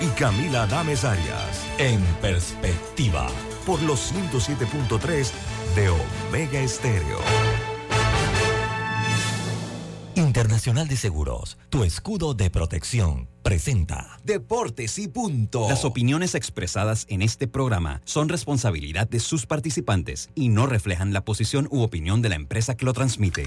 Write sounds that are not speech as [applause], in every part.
Y Camila Dames Arias. En perspectiva, por los 107.3 de Omega Estéreo. Internacional de Seguros, tu escudo de protección, presenta Deportes y punto. Las opiniones expresadas en este programa son responsabilidad de sus participantes y no reflejan la posición u opinión de la empresa que lo transmite.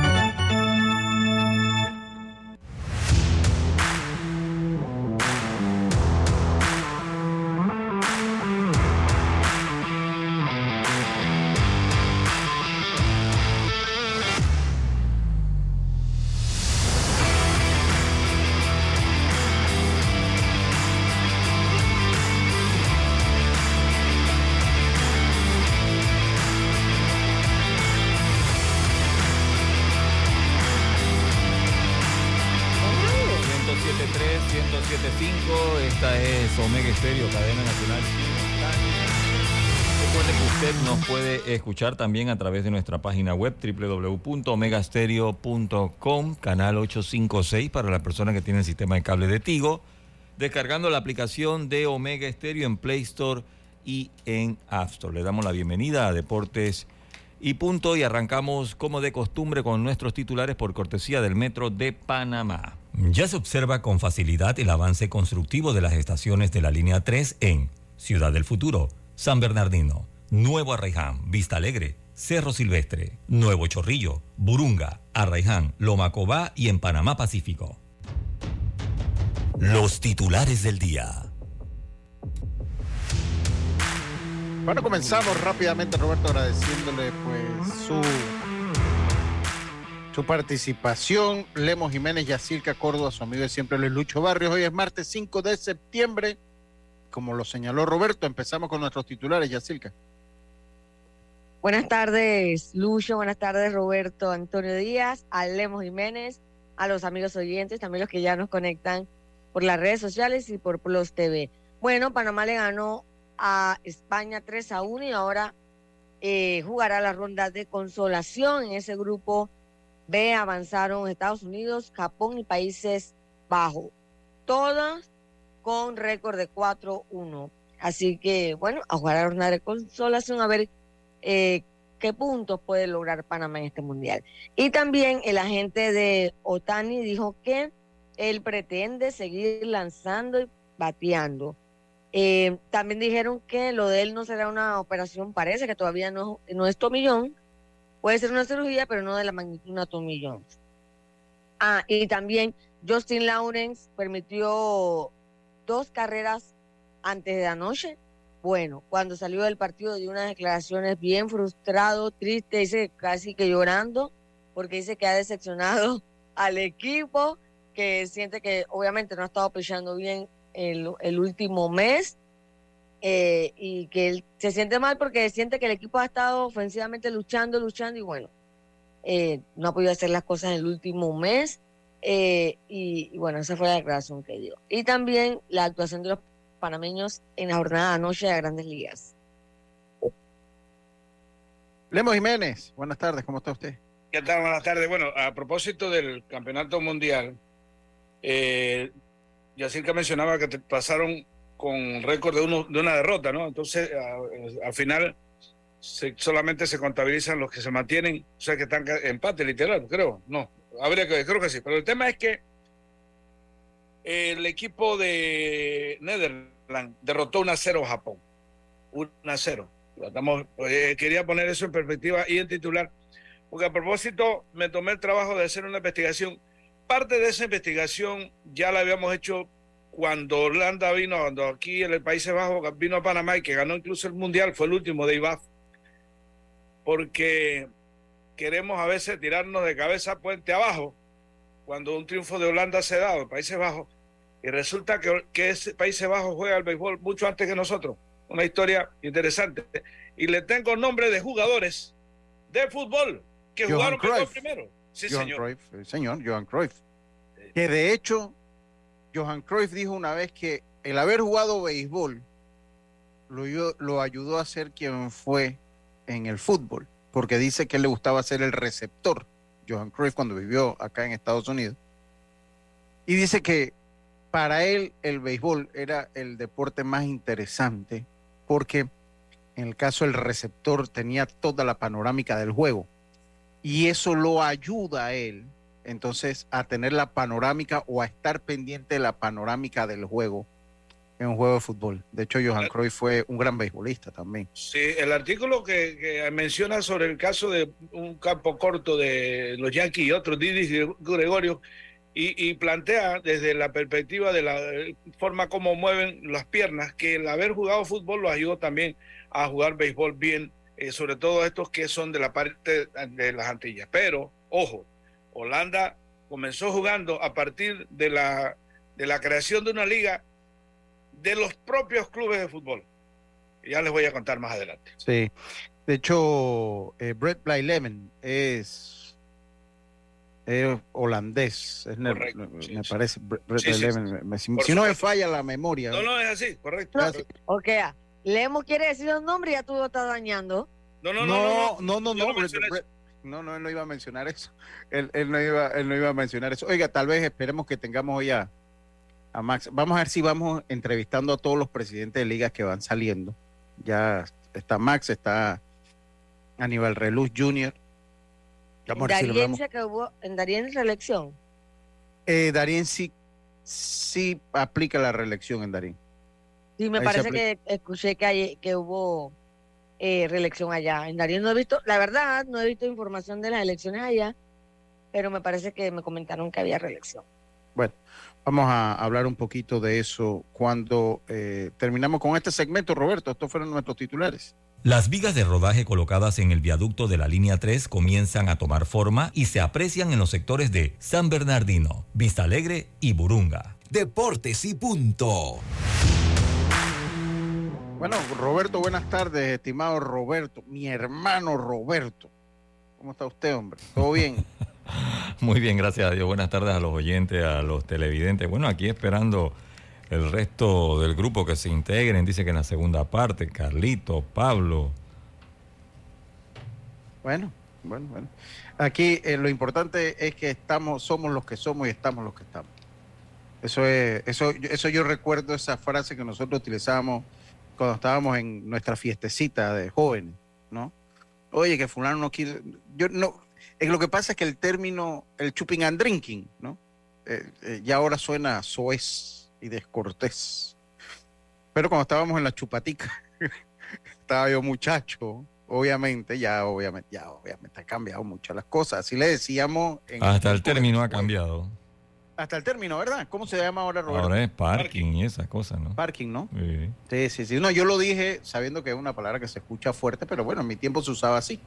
Escuchar también a través de nuestra página web www.omegastereo.com, canal 856 para las personas que tienen sistema de cable de Tigo, descargando la aplicación de Omega Stereo en Play Store y en App Store. Le damos la bienvenida a Deportes y punto y arrancamos como de costumbre con nuestros titulares por cortesía del Metro de Panamá. Ya se observa con facilidad el avance constructivo de las estaciones de la línea 3 en Ciudad del Futuro, San Bernardino, Nuevo Arraiján, Vista Alegre, Cerro Silvestre, Nuevo Chorrillo, Burunga, Arraiján, Lomacobá y en Panamá Pacífico. Los titulares del día. Bueno, comenzamos rápidamente, Roberto, agradeciéndole pues su, su participación. Lemos Jiménez, Yacirca Córdoba, su amigo de siempre Luis Lucho Barrios. Hoy es martes 5 de septiembre. Como lo señaló Roberto, empezamos con nuestros titulares, Yacirca. Buenas tardes, Lucho. Buenas tardes, Roberto Antonio Díaz, a Lemos Jiménez, a los amigos oyentes, también los que ya nos conectan por las redes sociales y por Plus TV. Bueno, Panamá le ganó a España 3 a 1 y ahora eh, jugará la ronda de consolación. En ese grupo B avanzaron Estados Unidos, Japón y Países Bajos. Todas con récord de 4-1. Así que, bueno, a jugar la ronda de consolación a ver eh, qué puntos puede lograr Panamá en este mundial. Y también el agente de Otani dijo que él pretende seguir lanzando y bateando. Eh, también dijeron que lo de él no será una operación, parece que todavía no, no es tomillón, puede ser una cirugía, pero no de la magnitud de una tomillón. Ah, y también Justin Lawrence permitió dos carreras antes de anoche bueno, cuando salió del partido dio unas declaraciones bien frustrado, triste, dice casi que llorando, porque dice que ha decepcionado [laughs] al equipo, que siente que obviamente no ha estado pichando bien el, último mes eh, y que él se siente mal porque siente que el equipo ha estado ofensivamente luchando, luchando y bueno, eh, no ha podido hacer las cosas en el último mes. Eh, y, y, bueno, esa fue la declaración que dio. Y también la actuación de los panameños en la jornada de anoche de Grandes Ligas. Lemos Jiménez, buenas tardes, ¿cómo está usted? ¿Qué tal? Buenas tardes. Bueno, a propósito del campeonato mundial, eh, Yacirca mencionaba que te pasaron con récord de, uno, de una derrota, ¿no? Entonces, al final solamente se contabilizan los que se mantienen, o sea, que están en empate, literal, creo. No, habría que, creo que sí. Pero el tema es que el equipo de Netherlands derrotó 1 a 0 a Japón. 1 a 0. Eh, quería poner eso en perspectiva y en titular, porque a propósito me tomé el trabajo de hacer una investigación. Parte de esa investigación ya la habíamos hecho cuando Holanda vino, cuando aquí en el Países Bajos vino a Panamá y que ganó incluso el Mundial, fue el último de IBAF. Porque queremos a veces tirarnos de cabeza puente abajo cuando un triunfo de Holanda se da, en Países Bajos, y resulta que, que ese Países Bajos juega al béisbol mucho antes que nosotros. Una historia interesante. Y le tengo nombre de jugadores de fútbol que jugaron primero. Sí, señor. Cruyff, señor, Johan Cruyff. Que de hecho Johan Cruyff dijo una vez que el haber jugado béisbol lo, lo ayudó a ser quien fue en el fútbol, porque dice que le gustaba ser el receptor, Johan Cruyff, cuando vivió acá en Estados Unidos. Y dice que para él el béisbol era el deporte más interesante porque en el caso del receptor tenía toda la panorámica del juego y eso lo ayuda a él entonces a tener la panorámica o a estar pendiente de la panorámica del juego en un juego de fútbol. De hecho, Johan Cruyff fue un gran beisbolista también. Sí, el artículo que, menciona sobre el caso de un campo corto de los Yankees y otros, Didi Gregorio, y, plantea desde la perspectiva de la forma como mueven las piernas, que el haber jugado fútbol lo ayudó también a jugar béisbol bien, eh, sobre todo estos que son de la parte de las Antillas. Pero, ojo, Holanda comenzó jugando a partir de la, de la creación de una liga de los propios clubes de fútbol. Ya les voy a contar más adelante. Sí. De hecho, eh, Brett Bly Lemon es, holandés. Es correcto, me, me sí. parece. Brett sí, Blyleven, me, si, si no me falla la memoria. No, no, es así, correcto. No, ok, ah, Lemo quiere decir un nombre y ya tú lo estás dañando. No, no, no. No, no, no. no, no, no, no, él no iba a mencionar eso. Él, él, no iba, él no iba a mencionar eso. Oiga, tal vez esperemos que tengamos ya a, Max. Vamos a ver si vamos entrevistando a todos los presidentes de ligas que van saliendo. Ya está Max, está Aníbal Reluz Jr., Darien si que hubo, ¿En Darien reelección? Eh, Darien sí, sí aplica la reelección en Darien. Sí, me parece que escuché que, hay, que hubo eh, reelección allá. En Darien no he visto, la verdad, no he visto información de las elecciones allá, pero me parece que me comentaron que había reelección. Bueno, vamos a hablar un poquito de eso cuando eh, terminamos con este segmento, Roberto. Estos fueron nuestros titulares. Las vigas de rodaje colocadas en el viaducto de la línea 3 comienzan a tomar forma y se aprecian en los sectores de San Bernardino, Vista Alegre y Burunga. Deportes y punto. Bueno, Roberto, buenas tardes, estimado Roberto, mi hermano Roberto. ¿Cómo está usted, hombre? ¿Todo bien? [laughs] Muy bien, gracias a Dios. Buenas tardes a los oyentes, a los televidentes. Bueno, aquí esperando el resto del grupo que se integren, dice que en la segunda parte, Carlito, Pablo. Bueno, bueno, bueno. Aquí eh, lo importante es que estamos, somos los que somos y estamos los que estamos. Eso es, eso, eso yo recuerdo esa frase que nosotros utilizábamos cuando estábamos en nuestra fiestecita de jóvenes, ¿no? Oye, que fulano no quiere, yo no, es lo que pasa es que el término, el chuping and drinking, ¿no? Eh, eh, ya ahora suena soez y descortés. Pero cuando estábamos en la chupatica, [laughs] estaba yo muchacho, obviamente, ya obviamente, ya obviamente ha cambiado mucho las cosas. Así le decíamos. Hasta el término ha cambiado. Hasta el término, ¿verdad? ¿Cómo se llama ahora, Roberto? Ahora es parking, y esas cosas, ¿no? Parking, ¿no? Sí. sí, sí, No, yo lo dije sabiendo que es una palabra que se escucha fuerte, pero bueno, en mi tiempo se usaba así.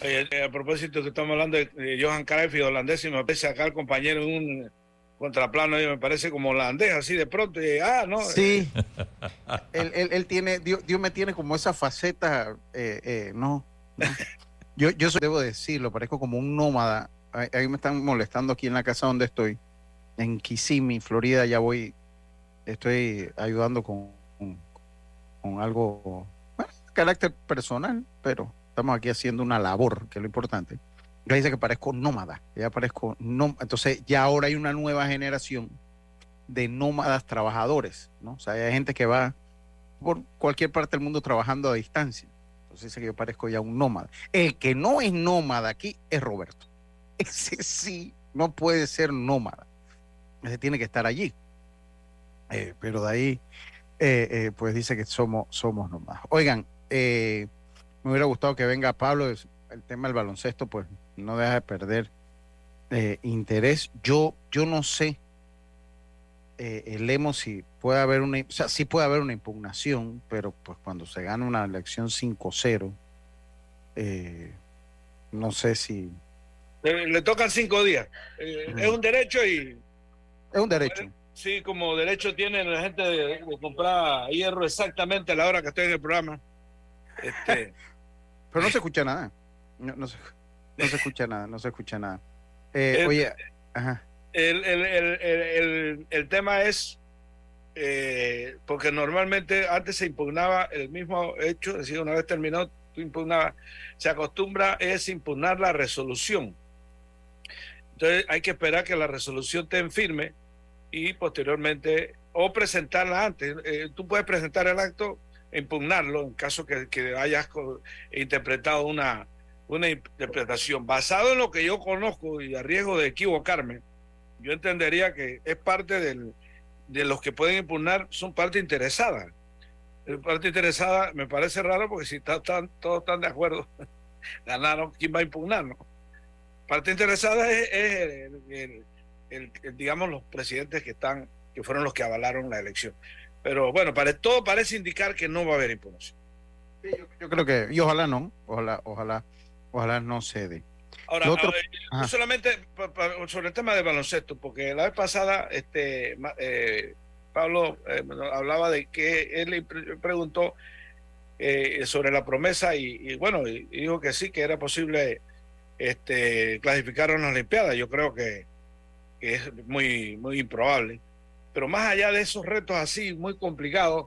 Eh, a propósito que estamos hablando de Johan Cruyff y holandés, y me parece acá el compañero un contraplano me parece como holandés, así de pronto, ah, no. Sí, [laughs] él, él, tiene, Dios, me tiene como esa faceta, eh, eh, no, Yo, yo debo decirlo, parezco como un nómada. Ahí, me están molestando aquí en la casa donde estoy, en Kissimmee, Florida, ya voy, estoy ayudando con, con, algo, bueno, carácter personal, pero estamos aquí haciendo una labor, que es lo importante dice que parezco nómada, ya parezco no, entonces ya ahora hay una nueva generación de nómadas trabajadores, ¿no? O sea, hay gente que va por cualquier parte del mundo trabajando a distancia. Entonces dice que yo parezco ya un nómada. El que no es nómada aquí es Roberto. [laughs] Ese sí no puede ser nómada. Ese tiene que estar allí. Eh, pero de ahí, eh, eh, pues dice que somos, somos nómadas. Oigan, me hubiera gustado que venga Pablo, el tema del baloncesto, pues no deja de perder eh, interés. Yo, yo no sé, eh, el emo si puede haber una, o sea, sí puede haber una impugnación, pero pues cuando se gana una elección 5-0, eh, no sé si... Le, tocan cinco días. Es un derecho y... Es un derecho. Sí, como derecho tiene la gente de, comprar hierro exactamente a la hora que estoy en el programa. Este... pero no se escucha nada. No, no, se, no se escucha nada, no se escucha nada. Eh, oye, ajá. el, el, el, tema es, eh, porque normalmente antes se impugnaba el mismo hecho, es decir, una vez terminado, tú impugnabas, se acostumbra es impugnar la resolución. Entonces hay que esperar que la resolución esté firme y posteriormente, o presentarla antes. Eh, tú puedes presentar el acto, impugnarlo en caso que, que hayas interpretado una, una interpretación. Basado en lo que yo conozco y a riesgo de equivocarme, yo entendería que es parte del, de los que pueden impugnar, son parte interesada. Parte interesada me parece raro porque si están, todos están de acuerdo, [laughs] ganaron, ¿quién va a impugnar? Parte interesada es, el, digamos, los presidentes que están, que fueron los que avalaron la elección. Pero bueno, para, todo parece indicar que no va a haber impugnación. yo, creo que, y ojalá no, ojalá, ojalá, ojalá no cede. Ahora, no solamente sobre el tema del baloncesto, porque la vez pasada este eh, Pablo eh, hablaba de que él le preguntó eh, sobre la promesa y, bueno, dijo que sí, que era posible este, clasificar a una Olimpiada. Yo creo que, es muy, muy improbable. Pero más allá de esos retos así, muy complicados,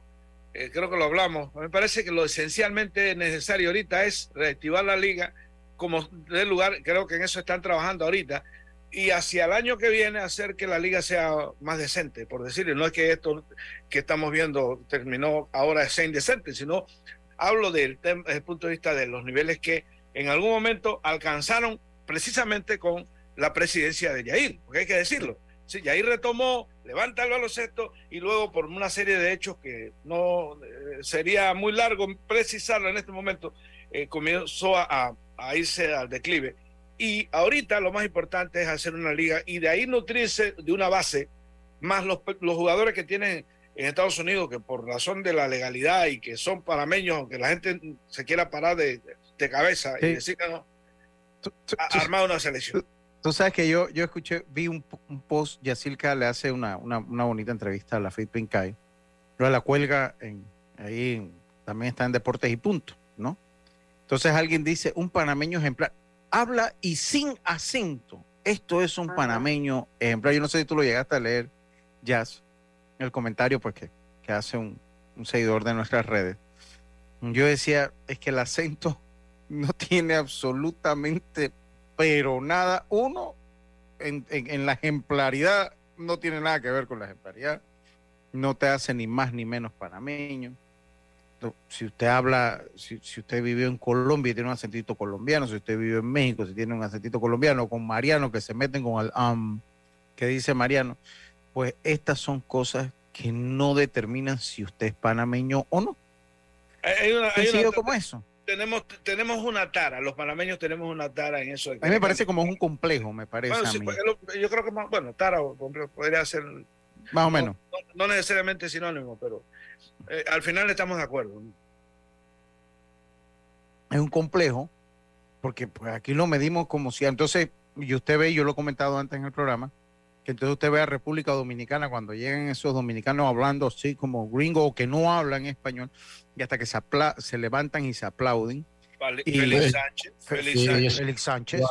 creo que lo hablamos, me parece que lo esencialmente necesario ahorita es reactivar la liga como del lugar, creo que en eso están trabajando ahorita, y hacia el año que viene hacer que la liga sea más decente, por decirlo, no es que esto que estamos viendo terminó ahora sea indecente, sino hablo del desde el punto de vista de los niveles que en algún momento alcanzaron precisamente con la presidencia de Yair, porque hay que decirlo. Sí, Yair retomó, levanta el baloncesto y luego por una serie de hechos que no eh, sería muy largo precisarlo en este momento, eh, comenzó a, a irse al declive. Y ahorita lo más importante es hacer una liga y de ahí nutrirse de una base, más los, los jugadores que tienen en Estados Unidos, que por razón de la legalidad y que son panameños, aunque la gente se quiera parar de, de cabeza y decir que no, armar una selección. Tú, sabes que yo, yo escuché, vi un, un post, Yacilca le hace una, una, una, bonita entrevista a la Fit Pincay, luego la cuelga en, ahí también está en Deportes y Punto, ¿no? Entonces alguien dice, un panameño ejemplar. Habla y sin acento. Esto es un panameño ejemplar. Yo no sé si tú lo llegaste a leer, Jazz, en el comentario pues, que, hace un, seguidor de nuestras redes. Yo decía, es que el acento [laughs] no tiene absolutamente, pero nada. Uno, en, en la ejemplaridad, no tiene nada que ver con la ejemplaridad. No te hace ni más ni menos panameño si usted habla, si, usted vivió en Colombia y tiene un acentito colombiano, si usted vive en México, si tiene un acentito colombiano, con Mariano, que se meten con el um, que dice Mariano, pues estas son cosas que no determinan si usted es panameño o no. Hay una, como eso. Tenemos, tenemos una tara, los panameños tenemos una tara en eso. A mí me parece como un complejo, me parece. Pues, yo creo que, bueno, tara o podría ser. Más o menos. no necesariamente sinónimo, pero eh, al final estamos de acuerdo. Es un complejo, porque pues aquí lo medimos como si, entonces, y usted ve, yo lo he comentado antes en el programa, que entonces usted ve a República Dominicana cuando llegan esos dominicanos hablando así como gringo o que no hablan español, y hasta que se, se levantan y se aplauden. Félix Sánchez. Félix Sánchez.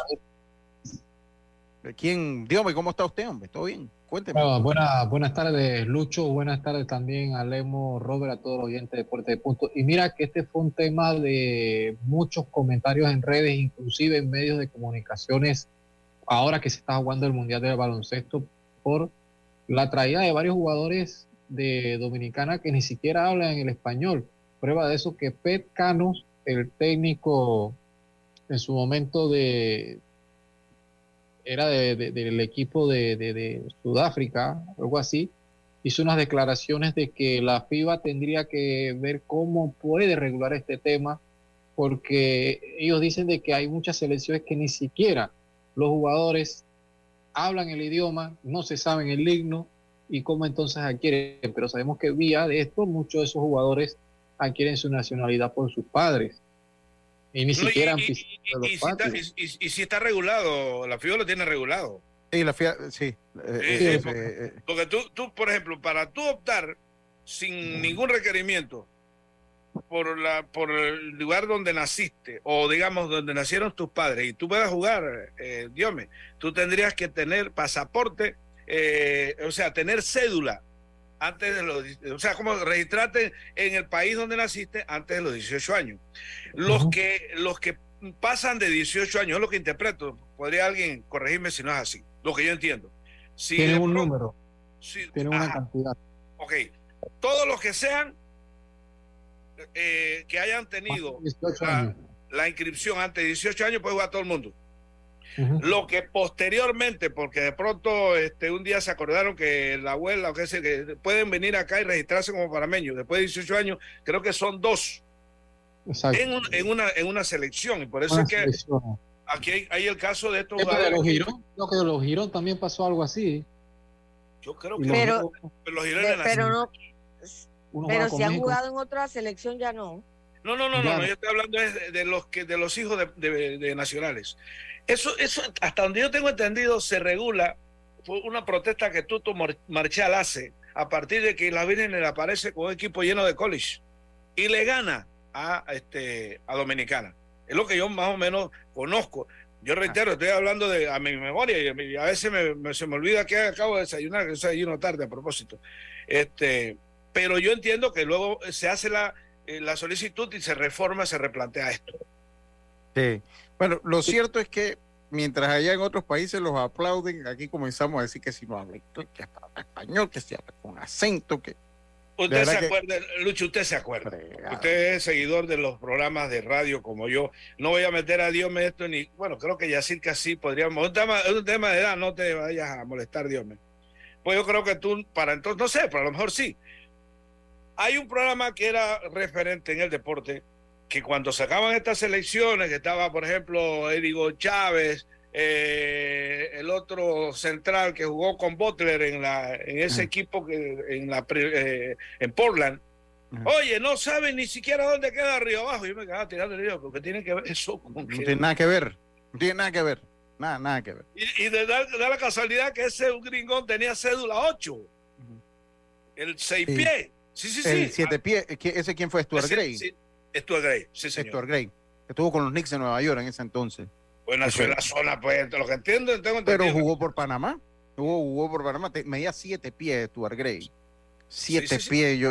¿Quién? Dígame, ¿cómo está usted, hombre? ¿Todo bien? Cuénteme. buenas tardes, Lucho. Buenas tardes también a Lemo, Robert, a todos los oyentes de Deporte de Punto. Y mira que este fue un tema de muchos comentarios en redes, inclusive en medios de comunicaciones, ahora que se está jugando el Mundial del Baloncesto, por la traída de varios jugadores de Dominicana que ni siquiera hablan el español. Prueba de eso que Pet Canos, el técnico en su momento de, era del equipo de, Sudáfrica, algo así, hizo unas declaraciones de que la FIBA tendría que ver cómo puede regular este tema, porque ellos dicen de que hay muchas selecciones que ni siquiera los jugadores hablan el idioma, no se saben el himno y cómo entonces adquieren, pero sabemos que vía de esto muchos de esos jugadores adquieren su nacionalidad por sus padres. Y ni siquiera y, y, si está, regulado, la FIBA lo tiene regulado. Sí, la FIBA, sí. Eh, eh, eh, porque, tú, tú, por ejemplo, para tú optar sin ningún requerimiento por, la, por el lugar donde naciste o digamos donde nacieron tus padres y tú puedas jugar, eh, Dios tú tendrías que tener pasaporte eh, o sea, tener cédula antes de los, o sea, como registrarte en el país donde naciste antes de los 18 años. Los que los que pasan de 18 años, es lo que interpreto, podría alguien corregirme si no es así, lo que yo entiendo. Si Tiene un número. Tiene una cantidad. Ok, todos los que sean eh, que hayan tenido la, inscripción antes de 18 años puede jugar todo el mundo. Lo que posteriormente, porque de pronto este, un día se acordaron que la abuela o que, se, que pueden venir acá y registrarse como parameños después de 18 años, creo que son dos en, en, una, en una selección. Y por eso es que aquí hay, el caso de estos jugadores. Los Girón, que de los Girón también pasó algo así. Yo creo que pero, los pero no, pero si han jugado en otra selección ya no. No, no, no, no, yo estoy hablando de, los que de los hijos de, nacionales. Eso, eso, hasta donde yo tengo entendido, se regula. Fue una protesta que Tuto Marchal hace a partir de que la Virgen le aparece con un equipo lleno de college y le gana a, este, a Dominicana. Es lo que yo más o menos conozco. Yo reitero, estoy hablando de a mi memoria y a, veces me, se me olvida que acabo de desayunar, que desayuno tarde a propósito. Este, pero yo entiendo que luego se hace la, eh, la solicitud y se reforma, se replantea esto. Sí. Bueno, lo cierto es que mientras allá en otros países los aplauden, aquí comenzamos a decir que si no habla que habla español, que si habla con acento, que... Usted se acuerda, Lucho, usted se acuerda. Usted es seguidor de los programas de radio como yo. No voy a meter a Dios esto ni. Bueno, creo que ya que así podríamos. Un tema, un tema de edad, no te vayas a molestar, Dios. Pues yo creo que tú, para entonces, no sé, pero a lo mejor sí. Hay un programa que era referente en el deporte, que cuando sacaban estas elecciones, que estaba, por ejemplo, Edigo Chávez, eh, el otro central que jugó con Butler en, la, en ese equipo que, en, la, eh, en Portland. Oye, no saben ni siquiera dónde queda Río Abajo. Yo me quedaba tirando el río porque tiene que ver eso No tiene nada que ver. No tiene nada que ver. Nada, nada que ver. Y, de, da, la casualidad que ese gringón tenía cédula 8. El 6 pies. Sí, sí, sí. El siete pies, ¿ese quién fue? Stuart Gray. Sí, Stuart Gray, sí, señor. Stuart Gray, que estuvo con los Knicks de Nueva York en ese entonces. Pues nació en la zona, pues, lo que entiendo, tengo Pero jugó por Panamá. Jugó, jugó por Panamá. Medía siete pies Stuart Gray. Siete pies. Yo,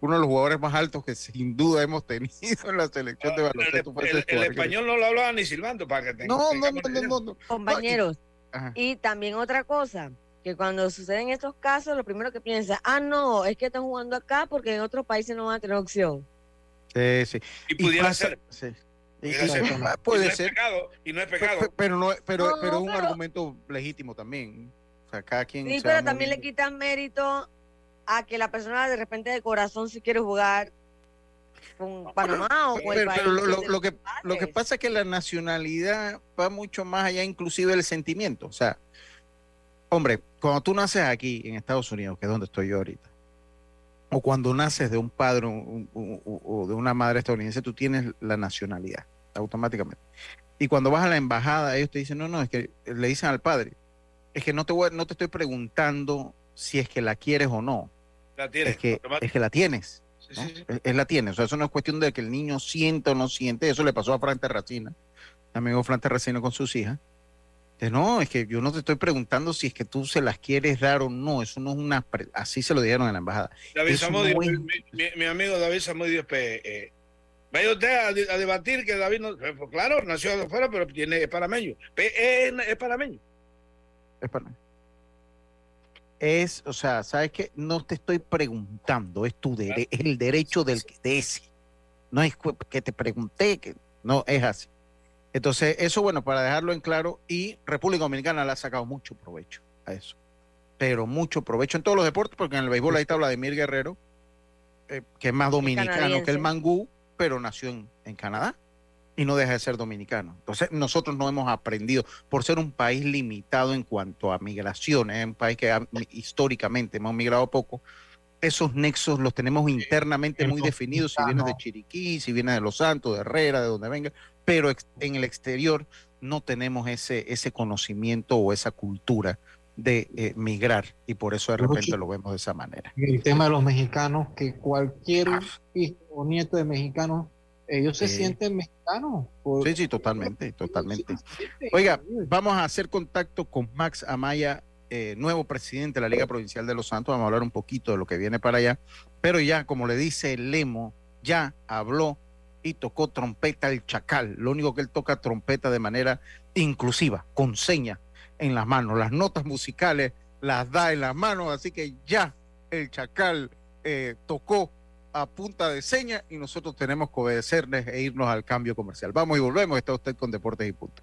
uno de los jugadores más altos que sin duda hemos tenido en la selección de baloncesto. El, el, español no lo hablaba ni silbando para que tenga, no, no, no, no, Compañeros. Y también otra cosa que cuando suceden estos casos, lo primero que piensa, ah, no, es que están jugando acá porque en otros países no van a tener opción. Sí, sí. Y pudiera ser. Sí. puede ser. y no es pecado. Pero, no, pero, pero, es un argumento legítimo también. O sea, cada quien. Sí, pero también le quitan mérito a que la persona de repente de corazón si quiere jugar con Panamá o con el país. Pero lo, lo, que, lo que pasa es que la nacionalidad va mucho más allá, inclusive del sentimiento. O sea, Hombre, cuando tú naces aquí en Estados Unidos, que es donde estoy yo ahorita, o cuando naces de un padre o, de una madre estadounidense, tú tienes la nacionalidad automáticamente. Y cuando vas a la embajada, ellos te dicen, no, no, es que le dicen al padre, es que no te, no te estoy preguntando si es que la quieres o no. La tienes. Es que, es que la tienes. Es, la tienes. O sea, eso no es cuestión de que el niño sienta o no siente. Eso le pasó a Fran Terracina, amigo Fran Terracina con sus hijas no, es que yo no te estoy preguntando si es que tú se las quieres dar o no, eso no es una... Así se lo dijeron en la embajada. David Samudio, mi, amigo David Samudio, eh, vaya usted a, debatir que David, no, eh, pues claro, nació de afuera, pero tiene, es panameño. Es, es panameño. Es panameño. Es, o sea, ¿sabes qué? No te estoy preguntando, es tu derecho, es el derecho del que te No es que te pregunté, que no es así. Entonces, eso, bueno, para dejarlo en claro, y República Dominicana le ha sacado mucho provecho a eso. Pero mucho provecho en todos los deportes, porque en el béisbol ahí está Vladimir Guerrero, eh, que es más dominicano que el mangú, pero nació en, Canadá y no deja de ser dominicano. Entonces, nosotros no hemos aprendido, por ser un país limitado en cuanto a migraciones, un país que históricamente hemos migrado poco, esos nexos los tenemos internamente muy definidos, si vienes de Chiriquí, si vienes de Los Santos, de Herrera, de donde venga, pero en el exterior no tenemos ese, ese conocimiento o esa cultura de eh, migrar y por eso de repente lo vemos de esa manera. El tema de los mexicanos, que cualquier ah. hijo o nieto de mexicanos, ellos se sienten mexicanos. sí, sí, totalmente, totalmente. Oiga, vamos a hacer contacto con Max Amaya eh, nuevo presidente de la Liga Provincial de Los Santos. Vamos a hablar un poquito de lo que viene para allá. Pero ya, como le dice Lemo, ya habló y tocó trompeta el chacal. Lo único que él toca trompeta de manera inclusiva, con señas en las manos. Las notas musicales las da en las manos, así que ya el chacal eh, tocó a punta de señas y nosotros tenemos que obedecerles e irnos al cambio comercial. Vamos y volvemos. Está usted con Deportes y Punto.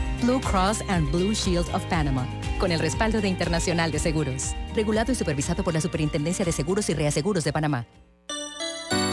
Blue Cross and Blue Shield of Panama con el respaldo de Internacional de Seguros. Regulado y supervisado por la Superintendencia de Seguros y Reaseguros de Panamá.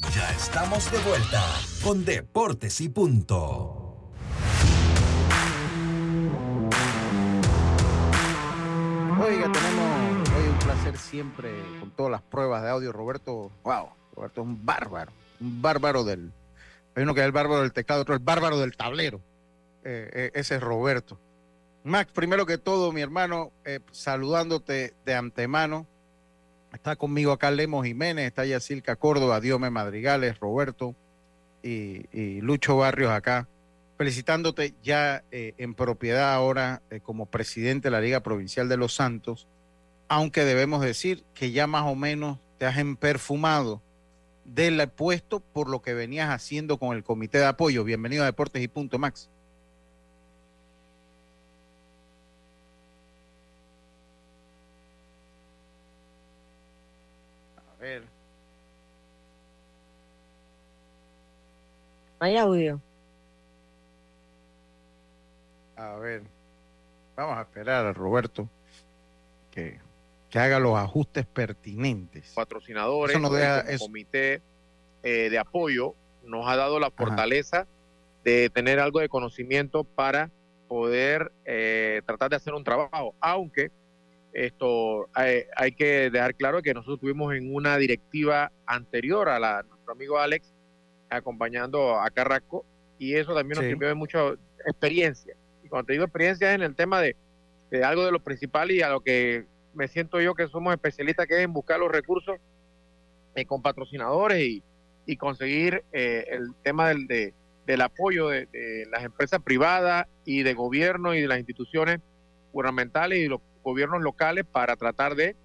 Ya estamos de vuelta con Deportes y Punto. Oiga, tenemos hoy un placer siempre con todas las pruebas de audio. Roberto, wow, Roberto es un bárbaro, un bárbaro del. Hay uno que es el bárbaro del teclado, otro el bárbaro del tablero. Eh, eh, ese es Roberto. Max, primero que todo, mi hermano, eh, saludándote de antemano Está conmigo acá Lemos Jiménez, está Yacilca Córdoba, Diome Madrigales, Roberto y, Lucho Barrios acá, felicitándote ya eh, en propiedad ahora eh, como presidente de la Liga Provincial de Los Santos, aunque debemos decir que ya más o menos te has emperfumado del puesto por lo que venías haciendo con el comité de apoyo. Bienvenido a Deportes y Punto Max. Ver. hay audio. A ver. Vamos a esperar a Roberto que, haga los ajustes pertinentes. Patrocinadores, el comité eh, de apoyo nos ha dado la fortaleza de tener algo de conocimiento para poder eh, tratar de hacer un trabajo, aunque esto hay, que dejar claro que nosotros tuvimos en una directiva anterior a la nuestro amigo Alex acompañando a Carrasco y eso también nos sirvió de mucha experiencia. Y cuando te digo experiencia es en el tema de, algo de lo principal y a lo que me siento yo que somos especialistas, que es en buscar los recursos eh, con patrocinadores y, conseguir eh, el tema del, del apoyo de, de, las empresas privadas y de gobierno y de las instituciones gubernamentales y los gobiernos locales para tratar de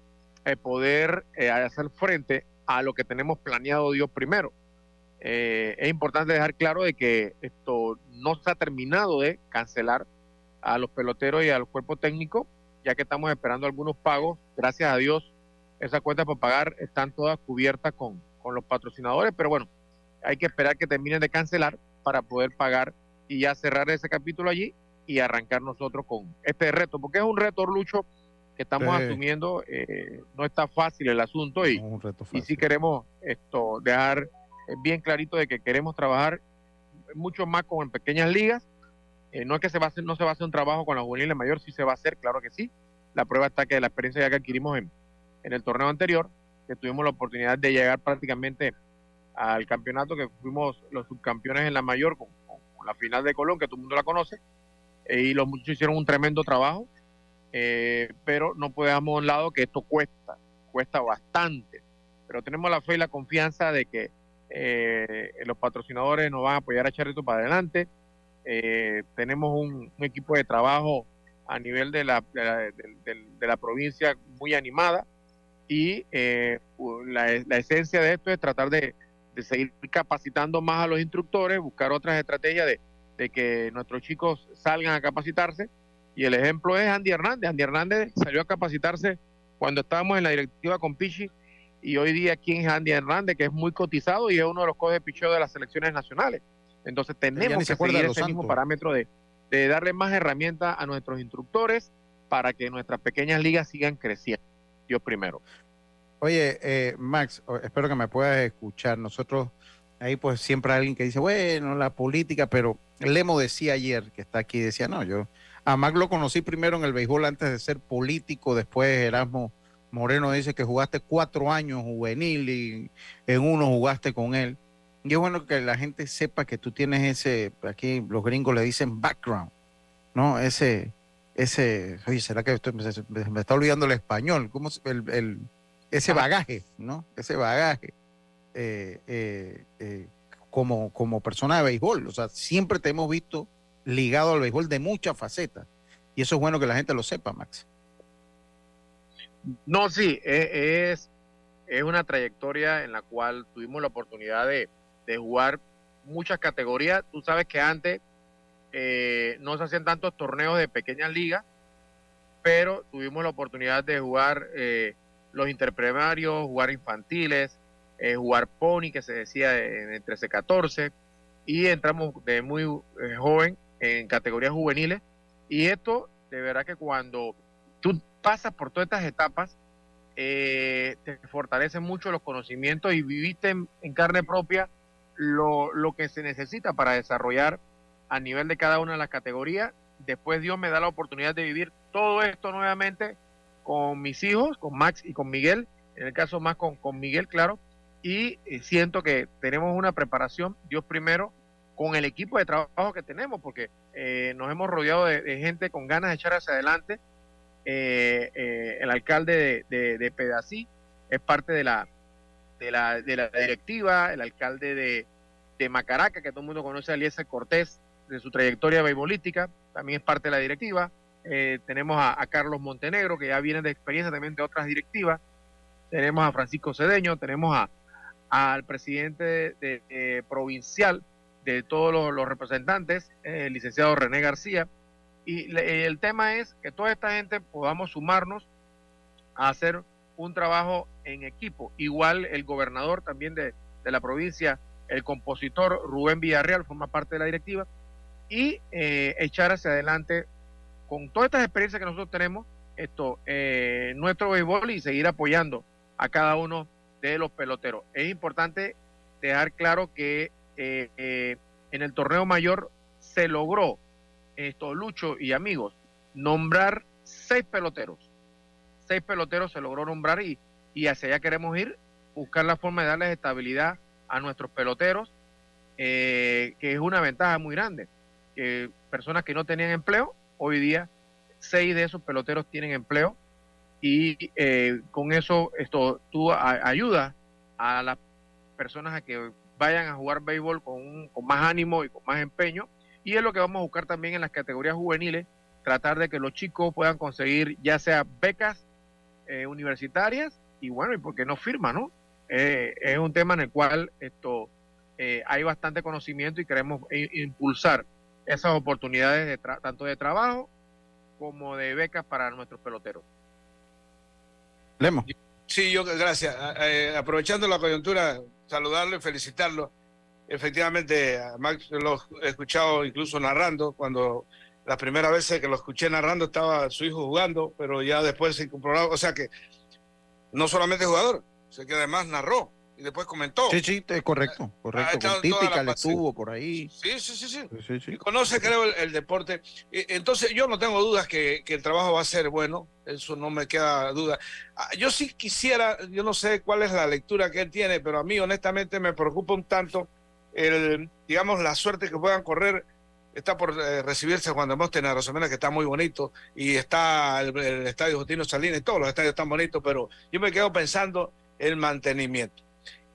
eh, poder eh, hacer frente a lo que tenemos planeado Dios primero. eh, es importante dejar claro de que esto no se ha terminado de cancelar a los peloteros y al cuerpo técnico, ya que estamos esperando algunos pagos. Gracias a Dios, esas cuentas para pagar están todas cubiertas con, con los patrocinadores, pero bueno, hay que esperar que terminen de cancelar para poder pagar y ya cerrar ese capítulo allí y arrancar nosotros con este reto, porque es un reto, Lucho, que estamos asumiendo. Eh, no está fácil el asunto y, y sí queremos esto dejar eh, bien clarito de que queremos trabajar mucho más con pequeñas ligas. Eh, no es que se va a hacer, no se va a hacer un trabajo con la juveniles mayor, sí se va a hacer, claro que sí. La prueba está que la experiencia ya que adquirimos en, en el torneo anterior, que tuvimos la oportunidad de llegar prácticamente al campeonato, que fuimos los subcampeones en la mayor con, la final de Colón, que todo el mundo la conoce, eh, y los muchachos hicieron un tremendo trabajo, eh, pero no podemos a un lado que esto cuesta, cuesta bastante, pero tenemos la fe y la confianza de que eh, los patrocinadores nos van a apoyar a echar esto para adelante, tenemos un, equipo de trabajo a nivel de la, de la, provincia muy animada y la, la esencia de esto es tratar de, de seguir capacitando más a los instructores, buscar otras estrategias de, que nuestros chicos salgan a capacitarse. Y el ejemplo es Andy Hernández. Andy Hernández salió a capacitarse cuando estábamos en la directiva con Pichi y hoy día quién es Andy Hernández, que es muy cotizado y es uno de los codes de picheo de las selecciones nacionales. Entonces tenemos que seguir ese mismo parámetro de, de darle más herramientas a nuestros instructores para que nuestras pequeñas ligas sigan creciendo. Dios primero. Oye, eh, Max, espero que me puedas escuchar. Nosotros, ahí pues siempre hay alguien que dice, bueno, la política, pero Lemo decía ayer, que está aquí, decía, no, yo a Max lo conocí primero en el béisbol antes de ser político, después Erasmo Moreno dice que jugaste cuatro años juvenil y en uno jugaste con él. Y es bueno que la gente sepa que tú tienes ese, aquí los gringos le dicen background, ¿no? Ese, ese, oye, ¿será que me, está olvidando el español? ¿Cómo el, el ese bagaje, ¿no? Ese bagaje eh, eh, eh, como, como persona de béisbol. O sea, siempre te hemos visto ligado al béisbol de muchas facetas. Y eso es bueno que la gente lo sepa, Max. No, sí, e, es, es una trayectoria en la cual tuvimos la oportunidad de, jugar muchas categorías. Tú sabes que antes no se hacían tantos torneos de pequeñas ligas, pero tuvimos la oportunidad de jugar los interprimarios, jugar infantiles, eh, jugar pony, que se decía en el 13-14, y entramos de muy eh, joven en categorías juveniles. Y esto, de verdad que cuando tú pasas por todas estas etapas, eh, te fortalece mucho los conocimientos y viviste en, carne propia lo, lo, que se necesita para desarrollar a nivel de cada una de las categorías. Después Dios me da la oportunidad de vivir todo esto nuevamente con mis hijos, con Max y con Miguel, en el caso más con, con Miguel, claro, y eh, siento que tenemos una preparación, Dios primero, con el equipo de trabajo que tenemos, porque eh, nos hemos rodeado de, gente con ganas de echar hacia adelante. Eh, el alcalde de, de, Pedací es parte de la, de la, de la directiva, el alcalde de, de Macaraca, que todo el mundo conoce a Cortés, de su trayectoria beisbolística, también es parte de la directiva. Eh, tenemos a, Carlos Montenegro, que ya viene de experiencia también de otras directivas, tenemos a Francisco Cedeño, tenemos a, al presidente de, provincial de todos los, representantes, el licenciado René García, y el tema es que toda esta gente podamos sumarnos a hacer un trabajo en equipo. Igual el gobernador también de, la provincia, el compositor Rubén Villarreal forma parte de la directiva, y eh, echar hacia adelante con todas estas experiencias que nosotros tenemos, esto, eh, nuestro béisbol y seguir apoyando a cada uno de los peloteros. Es importante dejar claro que eh, eh, en el torneo mayor se logró, esto, Lucho y amigos, nombrar seis peloteros. Seis peloteros se logró nombrar y, y hacia allá queremos ir, buscar la forma de darles estabilidad a nuestros peloteros, que es una ventaja muy grande. que personas que no tenían empleo Hoy día, seis de esos peloteros tienen empleo y eh, con eso esto tú ayudas a las personas a que vayan a jugar béisbol con, con más ánimo y con más empeño. Y es lo que vamos a buscar también en las categorías juveniles, tratar de que los chicos puedan conseguir ya sea becas eh, universitarias y bueno, y porque no firma, ¿no? Eh, es un tema en el cual esto eh, hay bastante conocimiento y queremos impulsar esas oportunidades de tanto de trabajo como de becas para nuestros peloteros. Lemo. Sí, yo gracias. Eh, aprovechando la coyuntura, saludarlo y felicitarlo. Efectivamente, a Max lo he escuchado incluso narrando, cuando la primera vez que lo escuché narrando estaba su hijo jugando, pero ya después se incorporó, o sea que no solamente jugador, sé que además narró y después comentó. Sí, sí, es correcto, correcto. típica le estuvo por ahí. Sí, sí, sí, sí. Y conoce, creo, el, deporte. Entonces, yo no tengo dudas que, que, el trabajo va a ser bueno, eso no me queda duda. Ah, yo sí quisiera, yo no sé cuál es la lectura que él tiene, pero a mí honestamente me preocupa un tanto el, digamos, la suerte que puedan correr. Está por eh, recibirse Juan de Móstenes a Rosamena, que está muy bonito, y está el, el estadio Justino Salinas, todos los estadios están bonitos, pero yo me quedo pensando el mantenimiento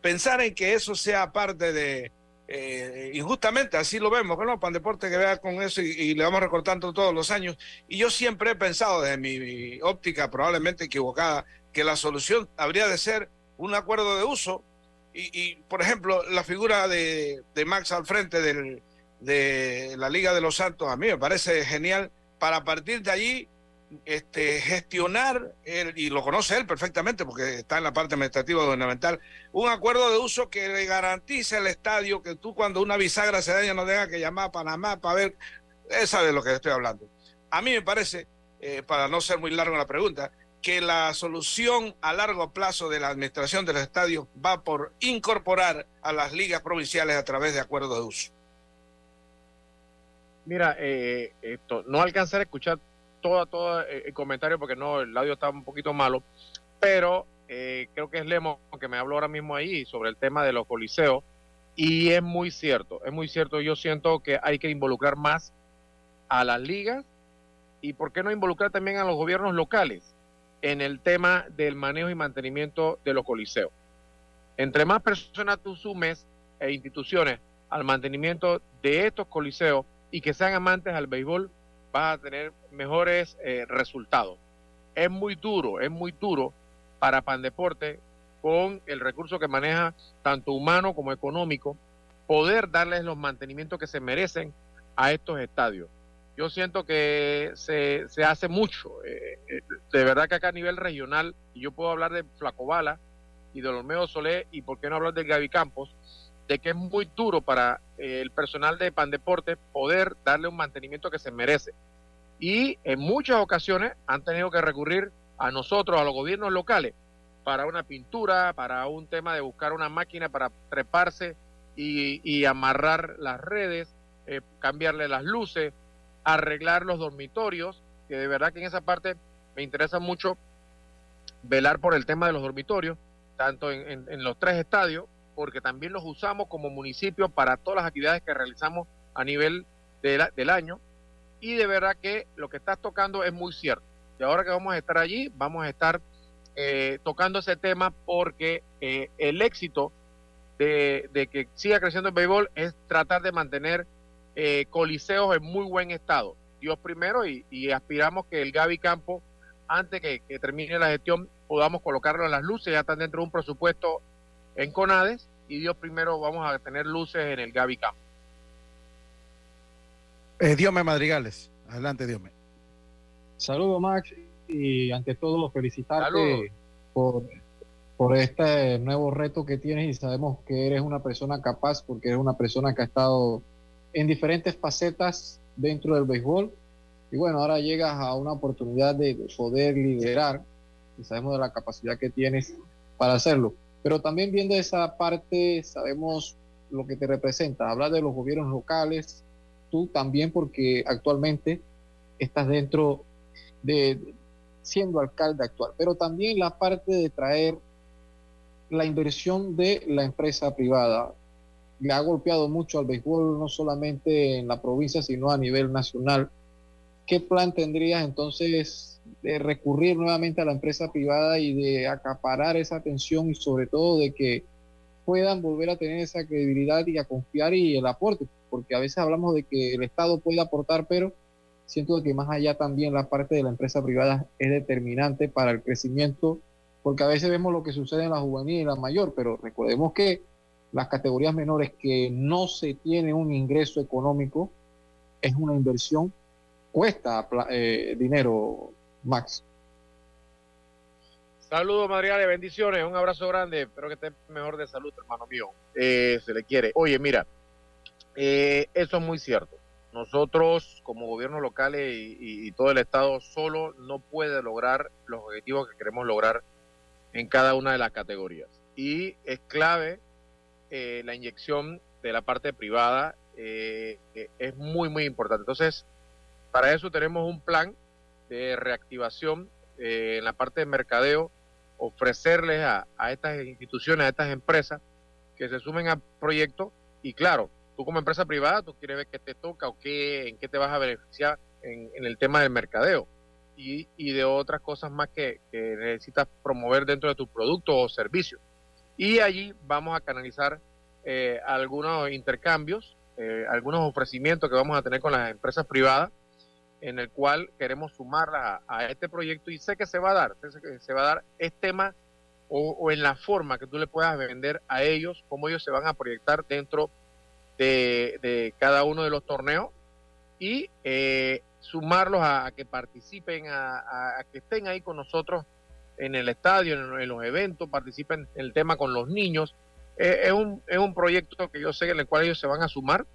pensar en que eso sea parte de, eh, injustamente, así lo vemos, ¿no? Pan Deporte que vea con eso y, le vamos recortando todos los años. Y yo siempre he pensado, desde mi, óptica probablemente equivocada, que la solución habría de ser un acuerdo de uso. Y, por ejemplo, la figura de, de Max al frente del, de la Liga de los Santos, a mí me parece genial para partir de allí este, gestionar, y lo conoce él perfectamente porque está en la parte administrativa gubernamental, un acuerdo de uso que le garantice al estadio que tú cuando una bisagra se daña no tenga que llamar a Panamá para ver, él sabe de lo que estoy hablando. A mí me parece, eh, para no ser muy largo la pregunta, que la solución a largo plazo de la administración del estadio va por incorporar a las ligas provinciales a través de acuerdos de uso. Mira, eh, esto, no alcanzar a escuchar todo, todo eh, el comentario porque no, el audio está un poquito malo, pero eh, creo que es Lemo que me habló ahora mismo ahí sobre el tema de los coliseos y es muy cierto, es muy cierto, yo siento que hay que involucrar más a las ligas y por qué no involucrar también a los gobiernos locales en el tema del manejo y mantenimiento de los coliseos. Entre más personas tú sumes e instituciones al mantenimiento de estos coliseos y que sean amantes al béisbol, vas a tener mejores eh, resultados. Es muy duro, es muy duro para Pandeporte con el recurso que maneja tanto humano como económico, poder darles los mantenimientos que se merecen a estos estadios. Yo siento que se, se hace mucho. Eh, eh, de verdad que acá a nivel regional, y yo puedo hablar de Flacobala y de Olmedo Solé, y por qué no hablar del Gaby Campos, de que es muy duro para eh, el personal de Pandeporte poder darle un mantenimiento que se merece. Y en muchas ocasiones han tenido que recurrir a nosotros, a los gobiernos locales, para una pintura, para un tema de buscar una máquina para treparse y, amarrar las redes, eh, cambiarle las luces, arreglar los dormitorios, que de verdad que en esa parte me interesa mucho velar por el tema de los dormitorios, tanto en los tres estadios, porque también los usamos como municipio para todas las actividades que realizamos a nivel del año. Y de verdad que lo que estás tocando es muy cierto. Y ahora que vamos a estar allí, vamos a estar eh, tocando ese tema porque eh, el éxito de, que siga creciendo el béisbol es tratar de mantener eh, coliseos en muy buen estado. Dios primero y, aspiramos que el Gaby Campo, antes que, que termine la gestión, podamos colocarlo en las luces, ya están dentro de un presupuesto en Conades y Dios primero vamos a tener luces en el Gaby Camp. Eh, Diome Madrigales, adelante Diome. Saludos Max y ante todo felicitarte por, por este nuevo reto que tienes y sabemos que eres una persona capaz porque eres una persona que ha estado en diferentes facetas dentro del béisbol y bueno, ahora llegas a una oportunidad de poder liderar y sabemos de la capacidad que tienes para hacerlo. Pero también viendo esa parte, sabemos lo que te representa. Hablar de los gobiernos locales, tú también porque actualmente estás dentro de siendo alcalde actual, pero también la parte de traer la inversión de la empresa privada. Le ha golpeado mucho al béisbol, no solamente en la provincia, sino a nivel nacional. ¿Qué plan tendrías entonces de recurrir nuevamente a la empresa privada y de acaparar esa atención y sobre todo de que puedan volver a tener esa credibilidad y a confiar y el aporte, porque a veces hablamos de que el Estado puede aportar, pero siento que más allá también la parte de la empresa privada es determinante para el crecimiento, porque a veces vemos lo que sucede en la juvenil y la mayor, pero recordemos que las categorías menores que no se tiene un ingreso económico, es una inversión, cuesta eh, dinero, Max. Saludos, Madrigal, bendiciones, un abrazo grande, espero que esté mejor de salud, hermano mío. Eh, se le quiere. Oye, mira, eh, eso es muy cierto. Nosotros, como gobiernos locales y, todo el Estado, solo no puede lograr los objetivos que queremos lograr en cada una de las categorías. Y es clave eh, la inyección de la parte privada, es muy, muy importante. Entonces, para eso tenemos un plan de reactivación en la parte de mercadeo ofrecerles a, estas instituciones, a estas empresas que se sumen al proyecto y claro, tú como empresa privada, tú quieres ver qué te toca o qué, en qué te vas a beneficiar en, el tema del mercadeo y, de otras cosas más que, necesitas promover dentro de tu producto o servicio. Y allí vamos a canalizar eh, algunos intercambios, eh, algunos ofrecimientos que vamos a tener con las empresas privadas en el cual queremos sumarla a, este proyecto y sé que se va a dar, se va a dar este tema o, en la forma que tú le puedas vender a ellos, cómo ellos se van a proyectar dentro de, cada uno de los torneos y eh, sumarlos a, que participen, a, que estén ahí con nosotros en el estadio, en, los eventos, participen en el tema con los niños. Eh, es, un, es un proyecto que yo sé en el cual ellos se van a sumar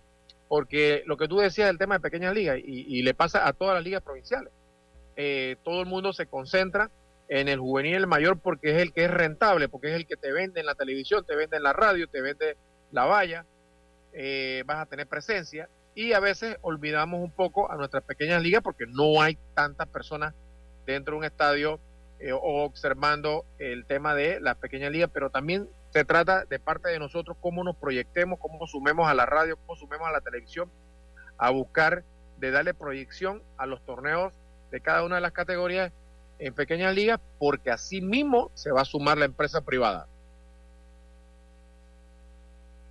porque lo que tú decías del tema de pequeñas ligas, y, le pasa a todas las ligas provinciales, eh, todo el mundo se concentra en el juvenil el mayor porque es el que es rentable, porque es el que te vende en la televisión, te vende en la radio, te vende la valla, eh, vas a tener presencia, y a veces olvidamos un poco a nuestras pequeñas ligas porque no hay tantas personas dentro de un estadio eh, observando el tema de las pequeñas ligas, pero también se trata de parte de nosotros cómo nos proyectemos, cómo sumemos a la radio, cómo sumemos a la televisión, a buscar de darle proyección a los torneos de cada una de las categorías en pequeñas ligas, porque así mismo se va a sumar la empresa privada.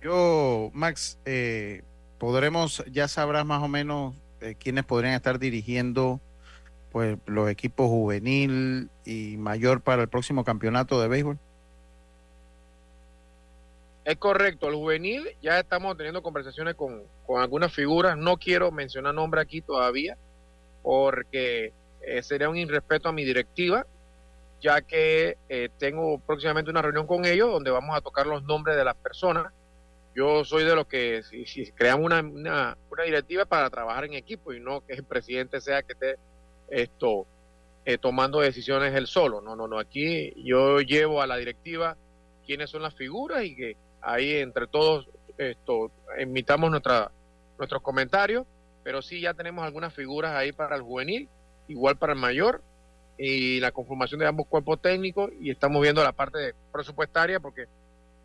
Yo, Max, eh, podremos, ya sabrás más o menos eh, quiénes podrían estar dirigiendo pues los equipos juvenil y mayor para el próximo campeonato de béisbol. Es correcto, el juvenil ya estamos teniendo conversaciones con, algunas figuras, no quiero mencionar nombre aquí todavía, porque eh, sería un irrespeto a mi directiva, ya que eh, tengo próximamente una reunión con ellos donde vamos a tocar los nombres de las personas. Yo soy de los que si, creamos una, una, directiva para trabajar en equipo y no que el presidente sea que esté esto eh, tomando decisiones él solo. No, no, no. Aquí yo llevo a la directiva quiénes son las figuras y que ahí entre todos esto emitamos nuestra, nuestros comentarios, pero sí ya tenemos algunas figuras ahí para el juvenil, igual para el mayor, y la conformación de ambos cuerpos técnicos, y estamos viendo la parte presupuestaria, porque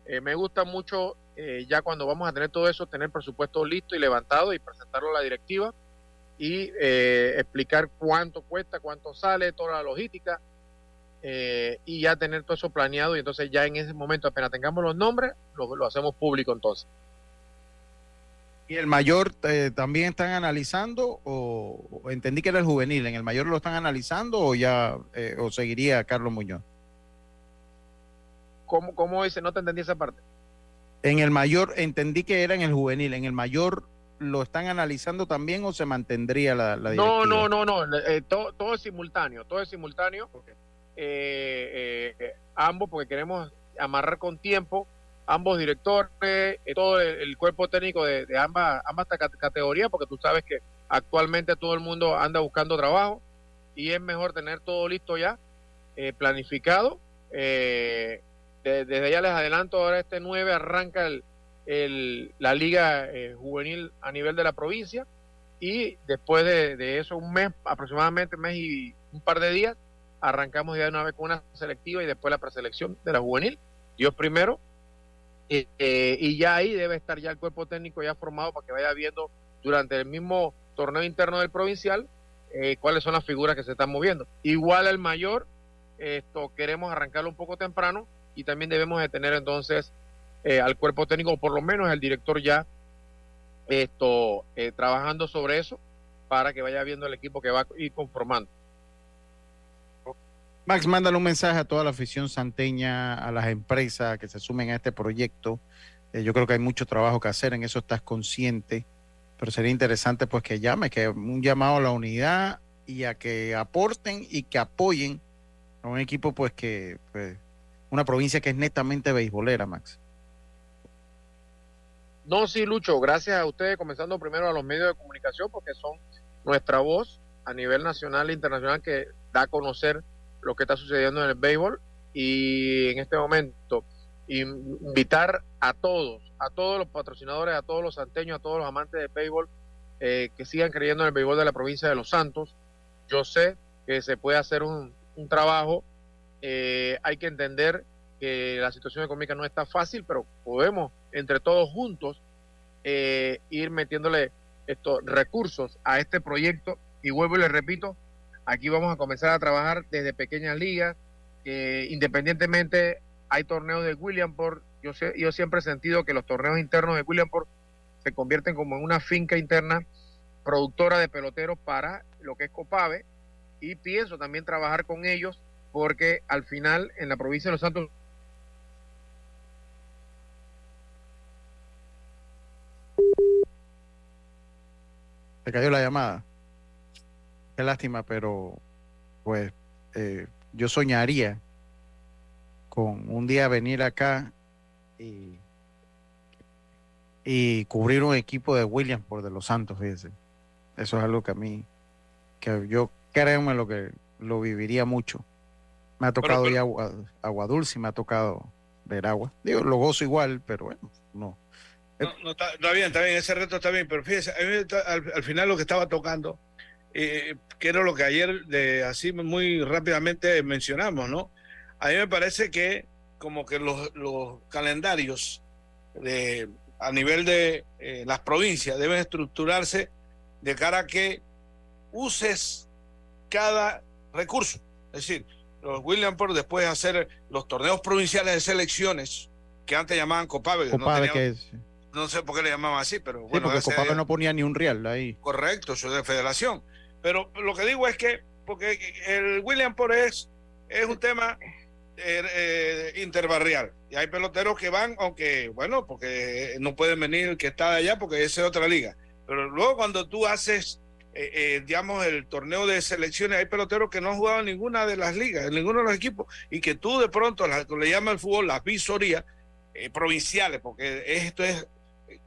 eh, me gusta mucho eh, ya cuando vamos a tener todo eso, tener presupuesto listo y levantado y presentarlo a la directiva y eh, explicar cuánto cuesta, cuánto sale, toda la logística, eh, y ya tener todo eso planeado y entonces ya en ese momento apenas tengamos los nombres, lo, hacemos público entonces. ¿Y el mayor eh, también están analizando o, entendí que era el juvenil, en el mayor lo están analizando o ya eh, o seguiría Carlos Muñoz? ¿Cómo, ¿Cómo dice? No te entendí esa parte. En el mayor, entendí que era en el juvenil, en el mayor lo están analizando también o se mantendría la, la No, no, no, no, todo, todo, es simultáneo, todo es simultáneo. Eh, eh, ambos, porque queremos amarrar con tiempo ambos directores, eh, todo el, cuerpo técnico de, ambas, ambas categorías, porque tú sabes que actualmente todo el mundo anda buscando trabajo y es mejor tener todo listo ya, planificado. desde ya les adelanto, ahora este 9 arranca el, la liga juvenil a nivel de la provincia y después de, de, eso un mes, aproximadamente un mes y un par de días, arrancamos ya de una vez con una selectiva y después la preselección de la juvenil, Dios primero, eh, y ya ahí debe estar ya el cuerpo técnico ya formado para que vaya viendo durante el mismo torneo interno del provincial eh, cuáles son las figuras que se están moviendo. Igual el mayor, esto queremos arrancarlo un poco temprano y también debemos de tener entonces eh, al cuerpo técnico, o por lo menos el director ya esto trabajando sobre eso para que vaya viendo el equipo que va a ir conformando. Max, mándale un mensaje a toda la afición santeña, a las empresas que se sumen a este proyecto Eh, yo creo que hay mucho trabajo que hacer, en eso estás consciente, pero sería interesante pues que llame, que un llamado a la unidad y a que aporten y que apoyen a un equipo pues que, pues, una provincia que es netamente beisbolera, Max. No, sí, Lucho, gracias a ustedes, comenzando primero a los medios de comunicación, porque son nuestra voz a nivel nacional e internacional que da a conocer lo que está sucediendo en el béisbol y en este momento invitar a todos, a todos los patrocinadores, a todos los santeños, a todos los amantes del béisbol eh, que sigan creyendo en el béisbol de la provincia de Los Santos. Yo sé que se puede hacer un, trabajo, eh, hay que entender que la situación económica no está fácil, pero podemos entre todos juntos eh, ir metiéndole estos recursos a este proyecto y vuelvo y le repito, aquí vamos a comenzar a trabajar desde pequeñas ligas, independientemente hay torneos de Williamport, yo, sé, yo siempre he sentido que los torneos internos de Williamport se convierten como en una finca interna productora de peloteros para lo que es Copave y pienso también trabajar con ellos porque al final en la provincia de Los Santos Se cayó la llamada. Qué lástima, pero pues eh, yo soñaría con un día venir acá y, y cubrir un equipo de Williams por de los Santos, fíjese. Eso es algo que a mí, que yo créanme lo que lo viviría mucho. Me ha tocado ya agua, agua, dulce, me ha tocado ver agua. Digo, lo gozo igual, pero bueno, no. No, está, bien, está bien, ese reto está bien, pero fíjese, al, final lo que estaba tocando, eh, que era lo que ayer de, así muy rápidamente mencionamos, ¿no? A mí me parece que como que los, calendarios de, a nivel de eh, las provincias deben estructurarse de cara a que uses cada recurso. Es decir, los Williamsport después de hacer los torneos provinciales de selecciones que antes llamaban Copave. Copave no, es? no sé por qué le llamaban así, pero bueno. porque Copave no ponía ni un real ahí. Correcto, eso es de federación. Pero lo que digo es que, porque el Williamsport es, es un tema eh, eh, interbarrial. Y hay peloteros que van, aunque, bueno, porque no pueden venir que está de allá porque esa es otra liga. Pero luego cuando tú haces, eh, digamos, el torneo de selecciones, hay peloteros que no han jugado en ninguna de las ligas, en ninguno de los equipos, y que tú de pronto le llamas al fútbol las visorías provinciales, porque esto es,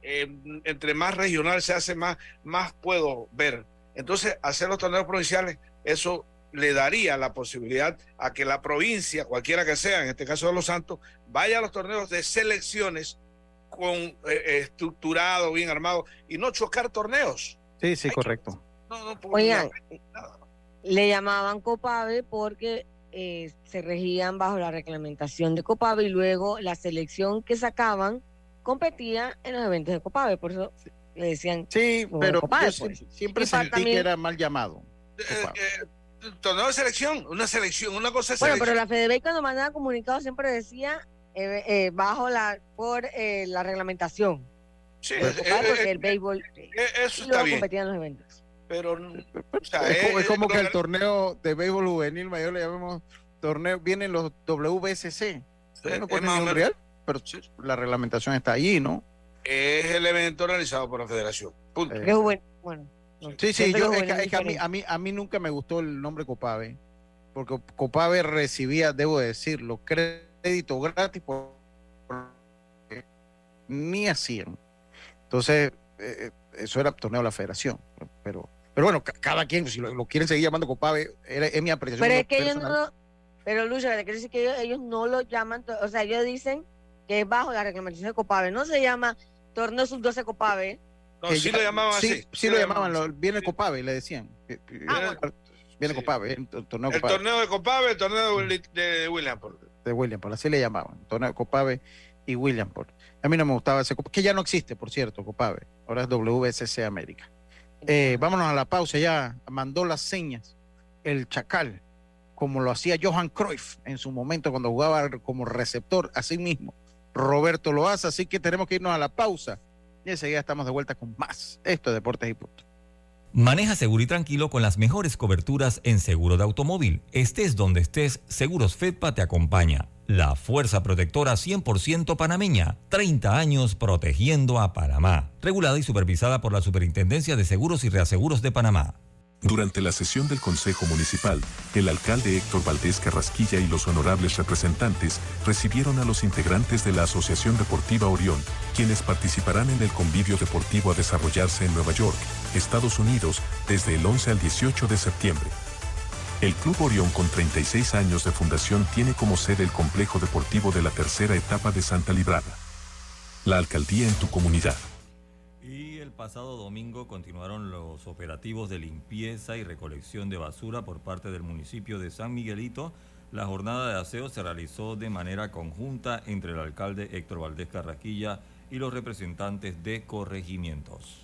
entre más regional se hace, más, más puedo ver. Entonces, hacer los torneos provinciales, eso le daría la posibilidad a que la provincia, cualquiera que sea, en este caso de Los Santos, vaya a los torneos de selecciones con eh, estructurado, bien armado y no chocar torneos. Sí, sí, correcto. Oigan, le llamaban Copave porque eh, se regían bajo la reglamentación de Copave y luego la selección que sacaban competía en los eventos de Copave, por eso le decían. Sí, pero pues. siempre sentí que era mal llamado. Eh, torneo de selección, una selección, una cosa Bueno, pero la FEDEBEI cuando mandaba comunicado siempre decía eh, eh, bajo la por eh, la reglamentación. Sí, porque el béisbol eso está bien. competían los eventos. Pero es, como, que el torneo de béisbol juvenil mayor le llamamos torneo, vienen los WBSC. no ponen real, pero la reglamentación está allí, ¿no? Es el evento realizado por la federación. Punto. bueno. Sí, sí, yo, es que, a, mí, a, mí, a mí nunca me gustó el nombre Copave, porque Copave recibía, debo decirlo, crédito gratis por ni hacían. Entonces, eh, eso era torneo de la federación. Pero, pero bueno, cada quien, si lo, quieren seguir llamando Copave, es, mi apreciación. Pero es que ellos no, pero Lucha, quiere decir que ellos, no lo llaman, o sea, ellos dicen que es bajo la reglamentación de Copave, no se llama torneo sub-12 Copave, no, sí lo llamaban así. Sí, lo llamaban, viene Copave, le decían. Ah, viene Copave, el torneo El torneo de Copave, el torneo de Williamport. De Williamport, así le llamaban. Torneo de Copave y Williamport. A mí no me gustaba ese que ya no existe, por cierto, Copave. Ahora es WSC América. Eh, vámonos a la pausa ya. Mandó las señas el Chacal, como lo hacía Johan Cruyff en su momento cuando jugaba como receptor, así mismo. Roberto lo hace, así que tenemos que irnos a la pausa. Y enseguida estamos de vuelta con más. Esto es Deportes y Punto. Maneja seguro y tranquilo con las mejores coberturas en seguro de automóvil. Estés donde estés, Seguros Fedpa te acompaña. La fuerza protectora 100% panameña. 30 años protegiendo a Panamá. Regulada y supervisada por la Superintendencia de Seguros y Reaseguros de Panamá. Durante la sesión del Consejo Municipal, el alcalde Héctor Valdés Carrasquilla y los honorables representantes recibieron a los integrantes de la Asociación Deportiva Orión, quienes participarán en el convivio deportivo a desarrollarse en Nueva York, Estados Unidos, desde el 11 al 18 de septiembre. El Club Orión con 36 años de fundación tiene como sede el complejo deportivo de la tercera etapa de Santa Librada. La alcaldía en tu comunidad pasado domingo continuaron los operativos de limpieza y recolección de basura por parte del municipio de San Miguelito. La jornada de aseo se realizó de manera conjunta entre el alcalde Héctor Valdés Carraquilla y los representantes de corregimientos.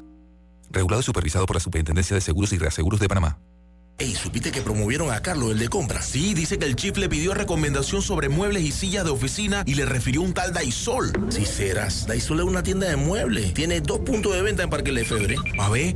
regulado y supervisado por la Superintendencia de Seguros y Reaseguros de Panamá. Ey, ¿supiste que promovieron a Carlos, el de compra? Sí, dice que el chief le pidió recomendación sobre muebles y sillas de oficina y le refirió un tal Daisol. Si serás, Daisol es una tienda de muebles. Tiene dos puntos de venta en Parque Lefebvre. A ver,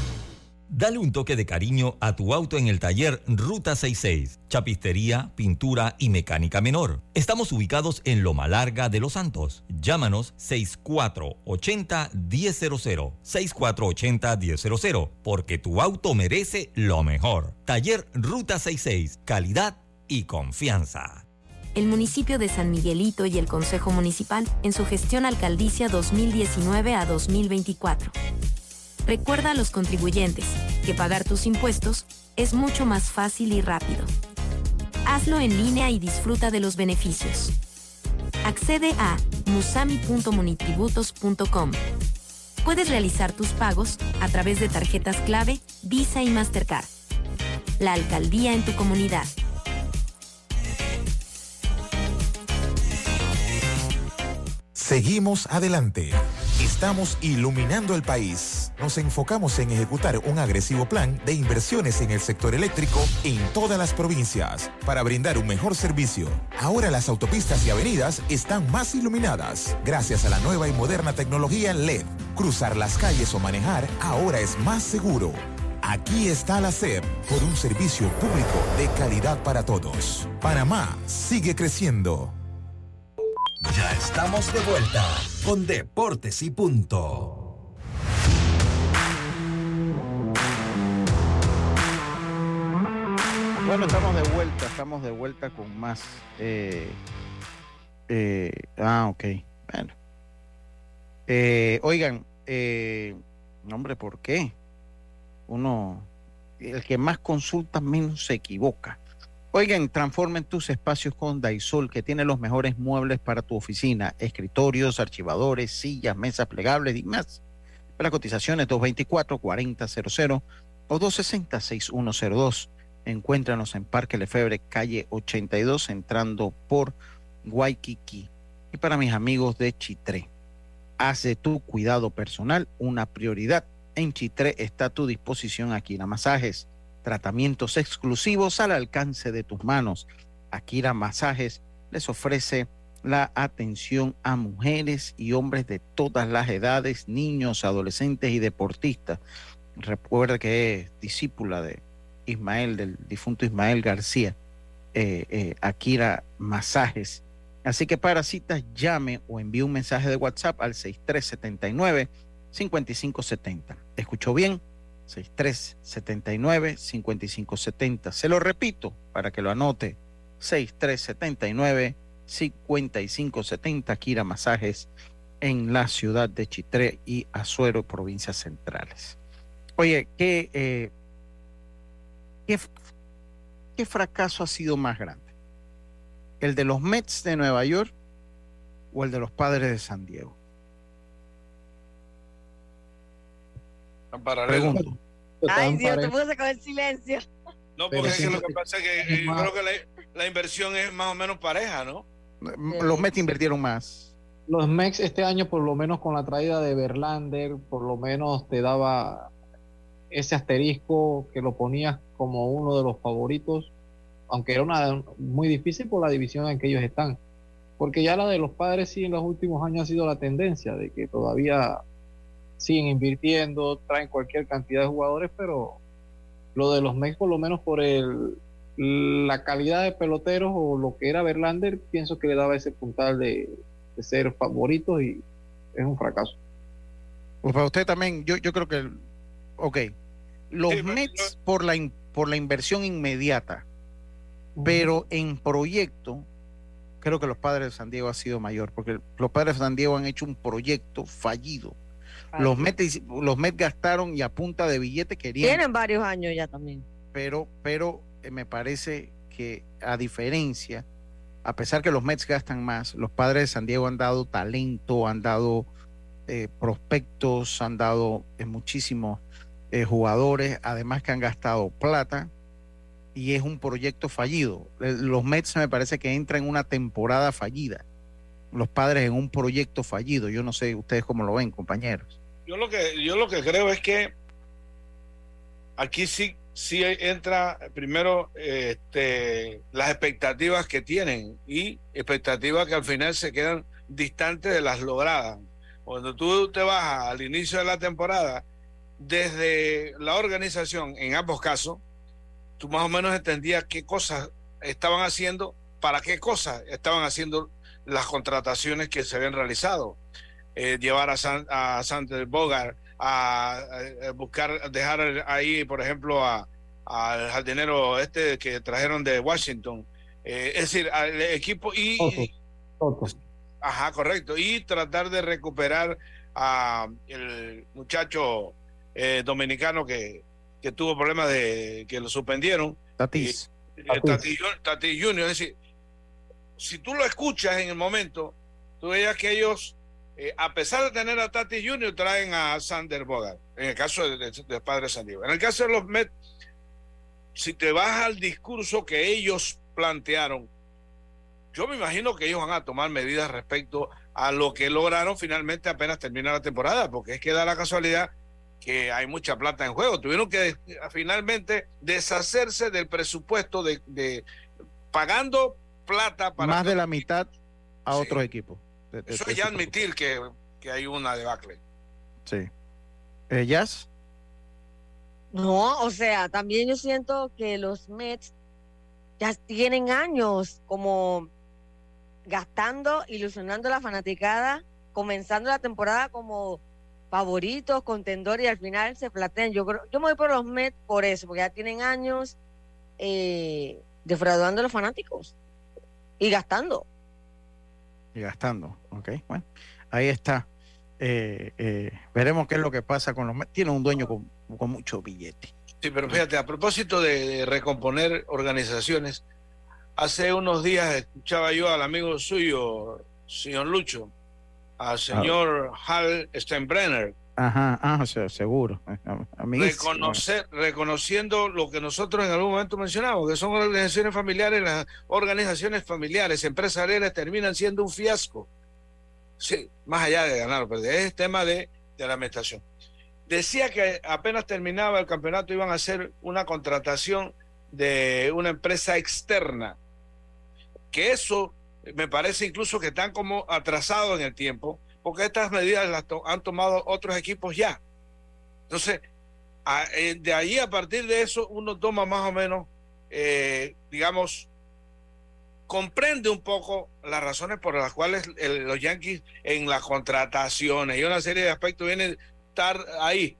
Dale un toque de cariño a tu auto en el taller Ruta 66. Chapistería, pintura y mecánica menor. Estamos ubicados en Loma Larga de Los Santos. Llámanos 6480-1000. 6480-1000. Porque tu auto merece lo mejor. Taller Ruta 66. Calidad y confianza. El municipio de San Miguelito y el Consejo Municipal en su gestión alcaldicia 2019 a 2024 Recuerda a los contribuyentes que pagar tus impuestos es mucho más fácil y rápido. Hazlo en línea y disfruta de los beneficios. Accede a musami.munitributos.com. Puedes realizar tus pagos a través de tarjetas clave, Visa y Mastercard. La alcaldía en tu comunidad. Seguimos adelante. Estamos iluminando el país. Nos enfocamos en ejecutar un agresivo plan de inversiones en el sector eléctrico en todas las provincias para brindar un mejor servicio. Ahora las autopistas y avenidas están más iluminadas gracias a la nueva y moderna tecnología LED. Cruzar las calles o manejar ahora es más seguro. Aquí está la SEP por un servicio público de calidad para todos. Panamá sigue creciendo. Ya estamos de vuelta con Deportes y Punto. Bueno, estamos de vuelta, estamos de vuelta con más. Eh, eh, ah, ok. Bueno. Eh, oigan, hombre, ¿por qué? Uno, el que más consulta menos se equivoca. Oigan, transformen tus espacios con Daisol, que tiene los mejores muebles para tu oficina, escritorios, archivadores, sillas, mesas plegables y más. Para cotizaciones 224-4000 o 260-6102. Encuéntranos en Parque Lefebre, calle 82, entrando por Waikiki. Y para mis amigos de Chitré, hace tu cuidado personal una prioridad. En Chitré está a tu disposición la Masajes tratamientos exclusivos al alcance de tus manos. Akira Masajes les ofrece la atención a mujeres y hombres de todas las edades, niños, adolescentes y deportistas. Recuerda que es discípula de Ismael, del difunto Ismael García, eh, eh, Akira Masajes. Así que para citas llame o envíe un mensaje de WhatsApp al 6379-5570. ¿Escuchó bien? 6379-5570. Se lo repito para que lo anote. 6379-5570. Akira Masajes en la ciudad de Chitré y Azuero, provincias centrales. Oye, ¿qué, eh, ¿qué, ¿qué fracaso ha sido más grande? ¿El de los Mets de Nueva York o el de los Padres de San Diego? Pregunto. Ay, Dios, te puse con el silencio. No, porque es que lo que pasa es que eh, creo que la, la, inversión es más o menos pareja, ¿no? Los Mets invirtieron más. Los Mets este año, por lo menos con la traída de Verlander, por lo menos te daba ese asterisco que lo ponías como uno de los favoritos, aunque era una muy difícil por la división en que ellos están. Porque ya la de los padres sí en los últimos años ha sido la tendencia de que todavía siguen invirtiendo, traen cualquier cantidad de jugadores, pero lo de los Mex por lo menos por el la calidad de peloteros o lo que era Verlander, pienso que le daba ese puntal de, de ser favoritos y es un fracaso. Pues para usted también, yo, yo creo que, ok, los Mets por la, por la inversión inmediata, pero en proyecto, creo que los padres de San Diego ha sido mayor, porque los padres de San Diego han hecho un proyecto fallido. Los Mets, los gastaron y a punta de billete querían. Tienen varios años ya también. Pero, pero eh, me parece que a diferencia, a pesar que los Mets gastan más, los padres de San Diego han dado talento, han dado eh, prospectos, han dado eh, muchísimos eh, jugadores, además que han gastado plata y es un proyecto fallido. Los Mets me parece que entran en una temporada fallida. Los padres en un proyecto fallido. Yo no sé ustedes cómo lo ven, compañeros. Yo lo que yo lo que creo es que aquí sí sí entra primero este, las expectativas que tienen y expectativas que al final se quedan distantes de las logradas. Cuando tú te vas al inicio de la temporada desde la organización, en ambos casos, tú más o menos entendías qué cosas estaban haciendo, para qué cosas estaban haciendo las contrataciones que se habían realizado. Eh, llevar a, San, a Sander Bogart, a, a, buscar, dejar ahí, por ejemplo, a, al jardinero este que trajeron de Washington. Eh, es decir, al equipo y... Ajá, correcto. Y tratar de recuperar a el muchacho eh, dominicano que, que, tuvo problemas de que lo suspendieron. Tatis. Eh, Tatis. Tatis Junior. Es decir, si tú lo escuchas en el momento, tú veías que ellos, eh, a pesar de tener a Tatis Junior, traen a Sander Bogart, en el caso del de, de padre San Diego. En el caso de los Mets, si te vas al discurso que ellos plantearon, yo me imagino que ellos van a tomar medidas respecto a lo que lograron finalmente apenas termina la temporada, porque es que da la casualidad que hay mucha plata en juego. Tuvieron que finalmente deshacerse del presupuesto de, de pagando plata para... Más de la mitad a sí. otros equipos. De, de, Eso es ya admitir que, que, hay una debacle. Sí. ¿Ellas? No, o sea, también yo siento que los Mets ya tienen años como gastando, ilusionando a la fanaticada, comenzando la temporada como favoritos, contendores y al final se platean. Yo creo, yo me voy por los Mets por eso, porque ya tienen años eh, defraudando a los fanáticos y gastando. Y gastando, ok, bueno, ahí está. Eh, eh, veremos qué es lo que pasa con los Mets. Tiene un dueño con, con mucho billete. Sí, pero fíjate, a propósito de, de, recomponer organizaciones, hace unos días escuchaba yo al amigo suyo, señor Lucho, al señor ah. Hal Steinbrenner. Ajá, ah, seguro. Reconocer, reconociendo lo que nosotros en algún momento mencionamos, que son organizaciones familiares, las organizaciones familiares, empresariales, terminan siendo un fiasco. Sí, más allá de ganar, pero es tema de, de la administración. Decía que apenas terminaba el campeonato iban a hacer una contratación de una empresa externa, que eso me parece incluso que están como atrasados en el tiempo, porque estas medidas las han tomado otros equipos ya. Entonces, eh, de ahí a partir de eso, uno toma más o menos, eh, digamos, comprende un poco las razones por las cuales los Yankees en las contrataciones y una serie de aspectos vienen estar ahí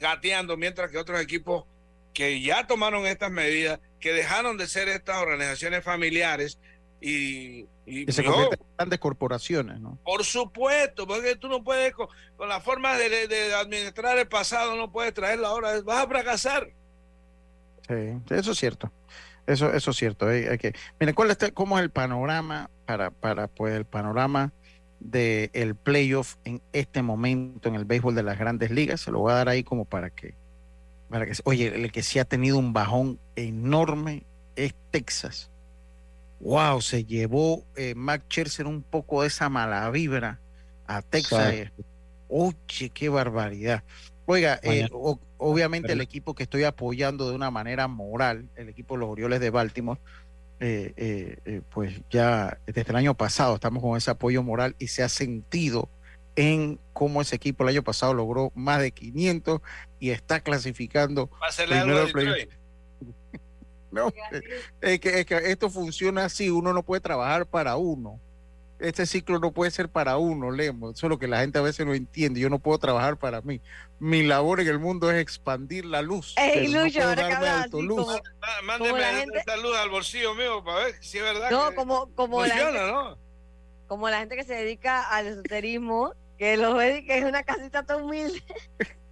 gateando, mientras que otros equipos que ya tomaron estas medidas, que dejaron de ser estas organizaciones familiares y, y se convierten en grandes corporaciones, ¿no? Por supuesto, porque tú no puedes, con, la forma de, administrar el pasado, no puedes traerlo ahora, vas a fracasar. Sí, eso es cierto. Eso, eso es cierto. Hay, que, miren, ¿cuál es, ¿cómo es el panorama para, para pues, el panorama del el playoff en este momento en el béisbol de las grandes ligas? Se lo voy a dar ahí como para que, para que, oye, el que sí ha tenido un bajón enorme es Texas. Wow, se llevó eh, Mac Scherzer un poco de esa mala vibra a Texas. Oye, qué barbaridad. Oiga, eh, obviamente el equipo que estoy apoyando de una manera moral, el equipo de los Orioles de Baltimore, eh, eh, pues ya desde el año pasado estamos con ese apoyo moral y se ha sentido en cómo ese equipo el año pasado logró más de 500 y está clasificando. No, es que, es que esto funciona así, uno no puede trabajar para uno este ciclo no puede ser para uno, Lemo. Eso es lo que la gente a veces no entiende. Yo no puedo trabajar para mí. Mi labor en el mundo es expandir la luz. Ey, Lucho, ahora que hablas Mándeme gente... luz al bolsillo mío para ver si es verdad. No, como, como la gente, ¿no? Como la gente que se dedica al esoterismo, que lo ve que es una casita tan humilde. [laughs]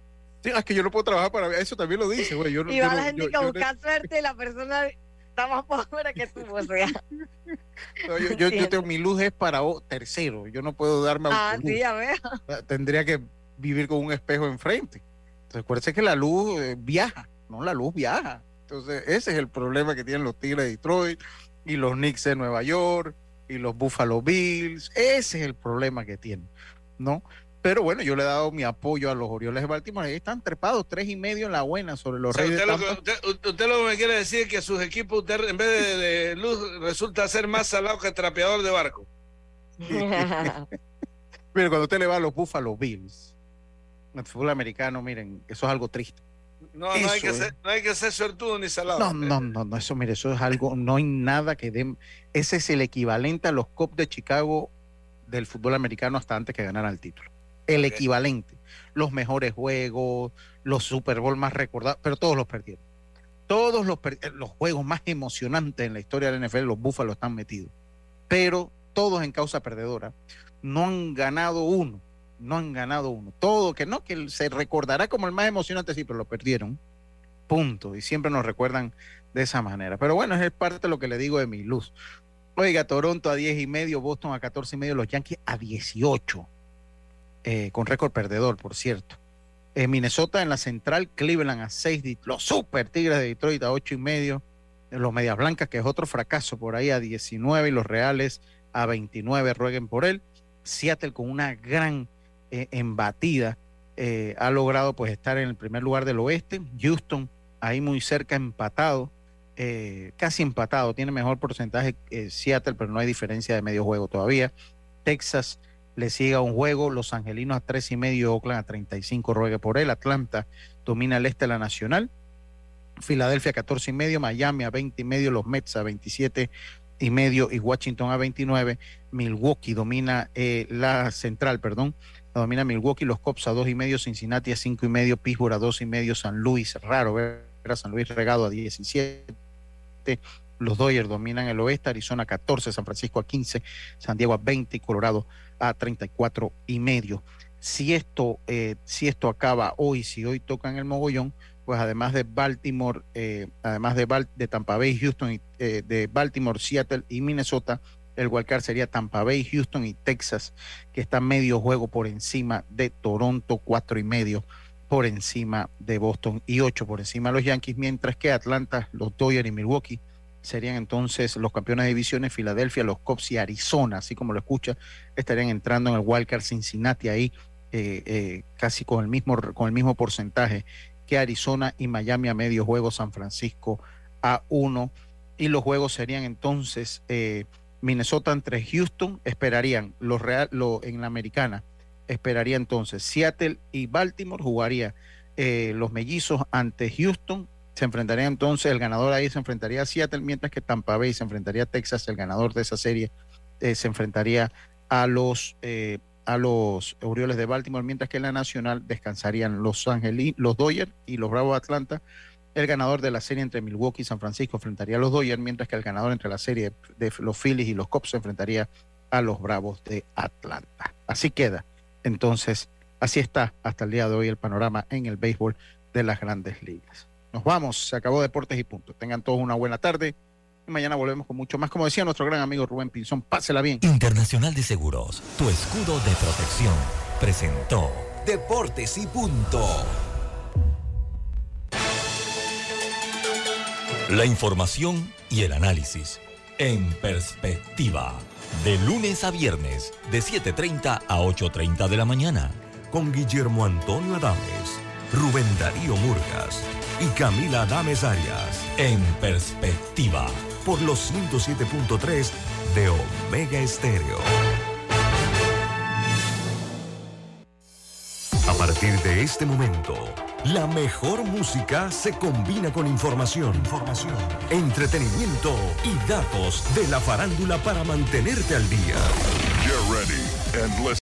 Es que yo no puedo trabajar para eso también lo dice, güey. y va la gente que busca suerte, la persona está más pobre que tú, o sea. [laughs] yo, yo, tengo mi luz es para tercero, yo no puedo darme Ah, sí, ya veo. Tendría que vivir con un espejo enfrente. Entonces, acuérdense que la luz eh, viaja, no la luz viaja. Entonces, ese es el problema que tienen los Tigres de Detroit y los Knicks de Nueva York y los Buffalo Bills. Ese es el problema que tienen, ¿no? Pero bueno, yo le he dado mi apoyo a los Orioles de Baltimore. Ahí están trepados tres y medio en la buena sobre los Reyes usted de Lo que, usted, lo que me quiere decir es que sus equipos, usted, en vez de, luz, resulta ser más salado que trapeador de barco. [laughs] Mire, cuando usted le va a los Buffalo Bills, en el fútbol americano, miren, eso es algo triste. No, no, hay que ser, no hay que ser suertudo ni salado. No, no, no, no, eso, mire, eso es algo, no hay nada que den. Ese es el equivalente a los Cubs de Chicago del fútbol americano hasta antes que ganara el título el equivalente. Los mejores juegos, los Super Bowl más recordados, pero todos los perdieron. Todos los, eh, los juegos más emocionantes en la historia del NFL, los Búfalos están metidos. Pero todos en causa perdedora. No han ganado uno. No han ganado uno. Todo que no, que se recordará como el más emocionante, sí, pero lo perdieron. Punto. Y siempre nos recuerdan de esa manera. Pero bueno, es parte de lo que le digo de mi luz. Oiga, Toronto a 10 y medio, Boston a 14 y medio, los Yankees a 18. Eh, con récord perdedor, por cierto. En Minnesota en la central, Cleveland a 6, los Super Tigres de Detroit a 8 y medio, los Medias Blancas, que es otro fracaso por ahí a 19 y los Reales a 29, rueguen por él. Seattle con una gran eh, embatida eh, ha logrado pues estar en el primer lugar del oeste. Houston ahí muy cerca empatado, casi empatado, tiene mejor porcentaje Seattle, pero no hay diferencia de medio juego todavía. Texas le siga un juego, Los Angelinos a tres y medio, Oakland a 35, ruegue por él, Atlanta domina el este la Nacional, Filadelfia a 14 y medio, Miami a 20 y medio, los Mets a 27 y medio y Washington a 29, Milwaukee domina eh, la central, perdón, domina Milwaukee, los Cops a dos y medio, Cincinnati a cinco y medio, Pittsburgh a dos y medio, San Luis, raro ver a San Luis regado a 17, los Dodgers dominan el oeste, Arizona 14, San Francisco a 15, San Diego a 20 y Colorado a 34 y medio. Si esto, eh, si esto acaba hoy, si hoy tocan el mogollón, pues además de Baltimore, eh, además de, de, Tampa Bay, Houston, eh, de Baltimore, Seattle y Minnesota, el wildcard sería Tampa Bay, Houston y Texas, que está medio juego por encima de Toronto, cuatro y medio por encima de Boston y ocho por encima de los Yankees, mientras que Atlanta, los Dodgers y Milwaukee serían entonces los campeones de divisiones, Filadelfia, los Cubs y Arizona, así como lo escucha, estarían entrando en el wildcard Cincinnati ahí eh, eh, casi con el mismo con el mismo porcentaje que Arizona y Miami a medio juego, San Francisco a uno. Y los juegos serían entonces eh, Minnesota entre Houston, esperarían los Real, lo, en la americana, esperaría entonces Seattle y Baltimore, jugaría los mellizos ante Houston, se enfrentaría entonces, el ganador ahí se enfrentaría a Seattle, mientras que Tampa Bay se enfrentaría a Texas, el ganador de esa serie eh, se enfrentaría a los, eh, a los Orioles de Baltimore, mientras que en la nacional descansarían los Angelinos, los Dodgers y los Bravos de Atlanta. El ganador de la serie entre Milwaukee y San Francisco enfrentaría a los Dodgers, mientras que el ganador entre la serie de los Phillies y los Cubs se enfrentaría a los Bravos de Atlanta. Así queda. Entonces, así está hasta el día de hoy el panorama en el béisbol de las grandes ligas. Nos vamos, se acabó Deportes y Punto. Tengan todos una buena tarde. Y mañana volvemos con mucho más. Como decía nuestro gran amigo Rubén Pinzón, pásela bien. Internacional de Seguros, tu escudo de protección, presentó Deportes y Punto. La información y el análisis en perspectiva. De lunes a viernes, de 7.30 a 8.30 de la mañana. Con Guillermo Antonio Adames, Rubén Darío Murgas y Camila Adames Arias. En perspectiva, por los 107.3 de Omega Estéreo. A partir de este momento, la mejor música se combina con información, información, entretenimiento y datos de la farándula para mantenerte al día. ready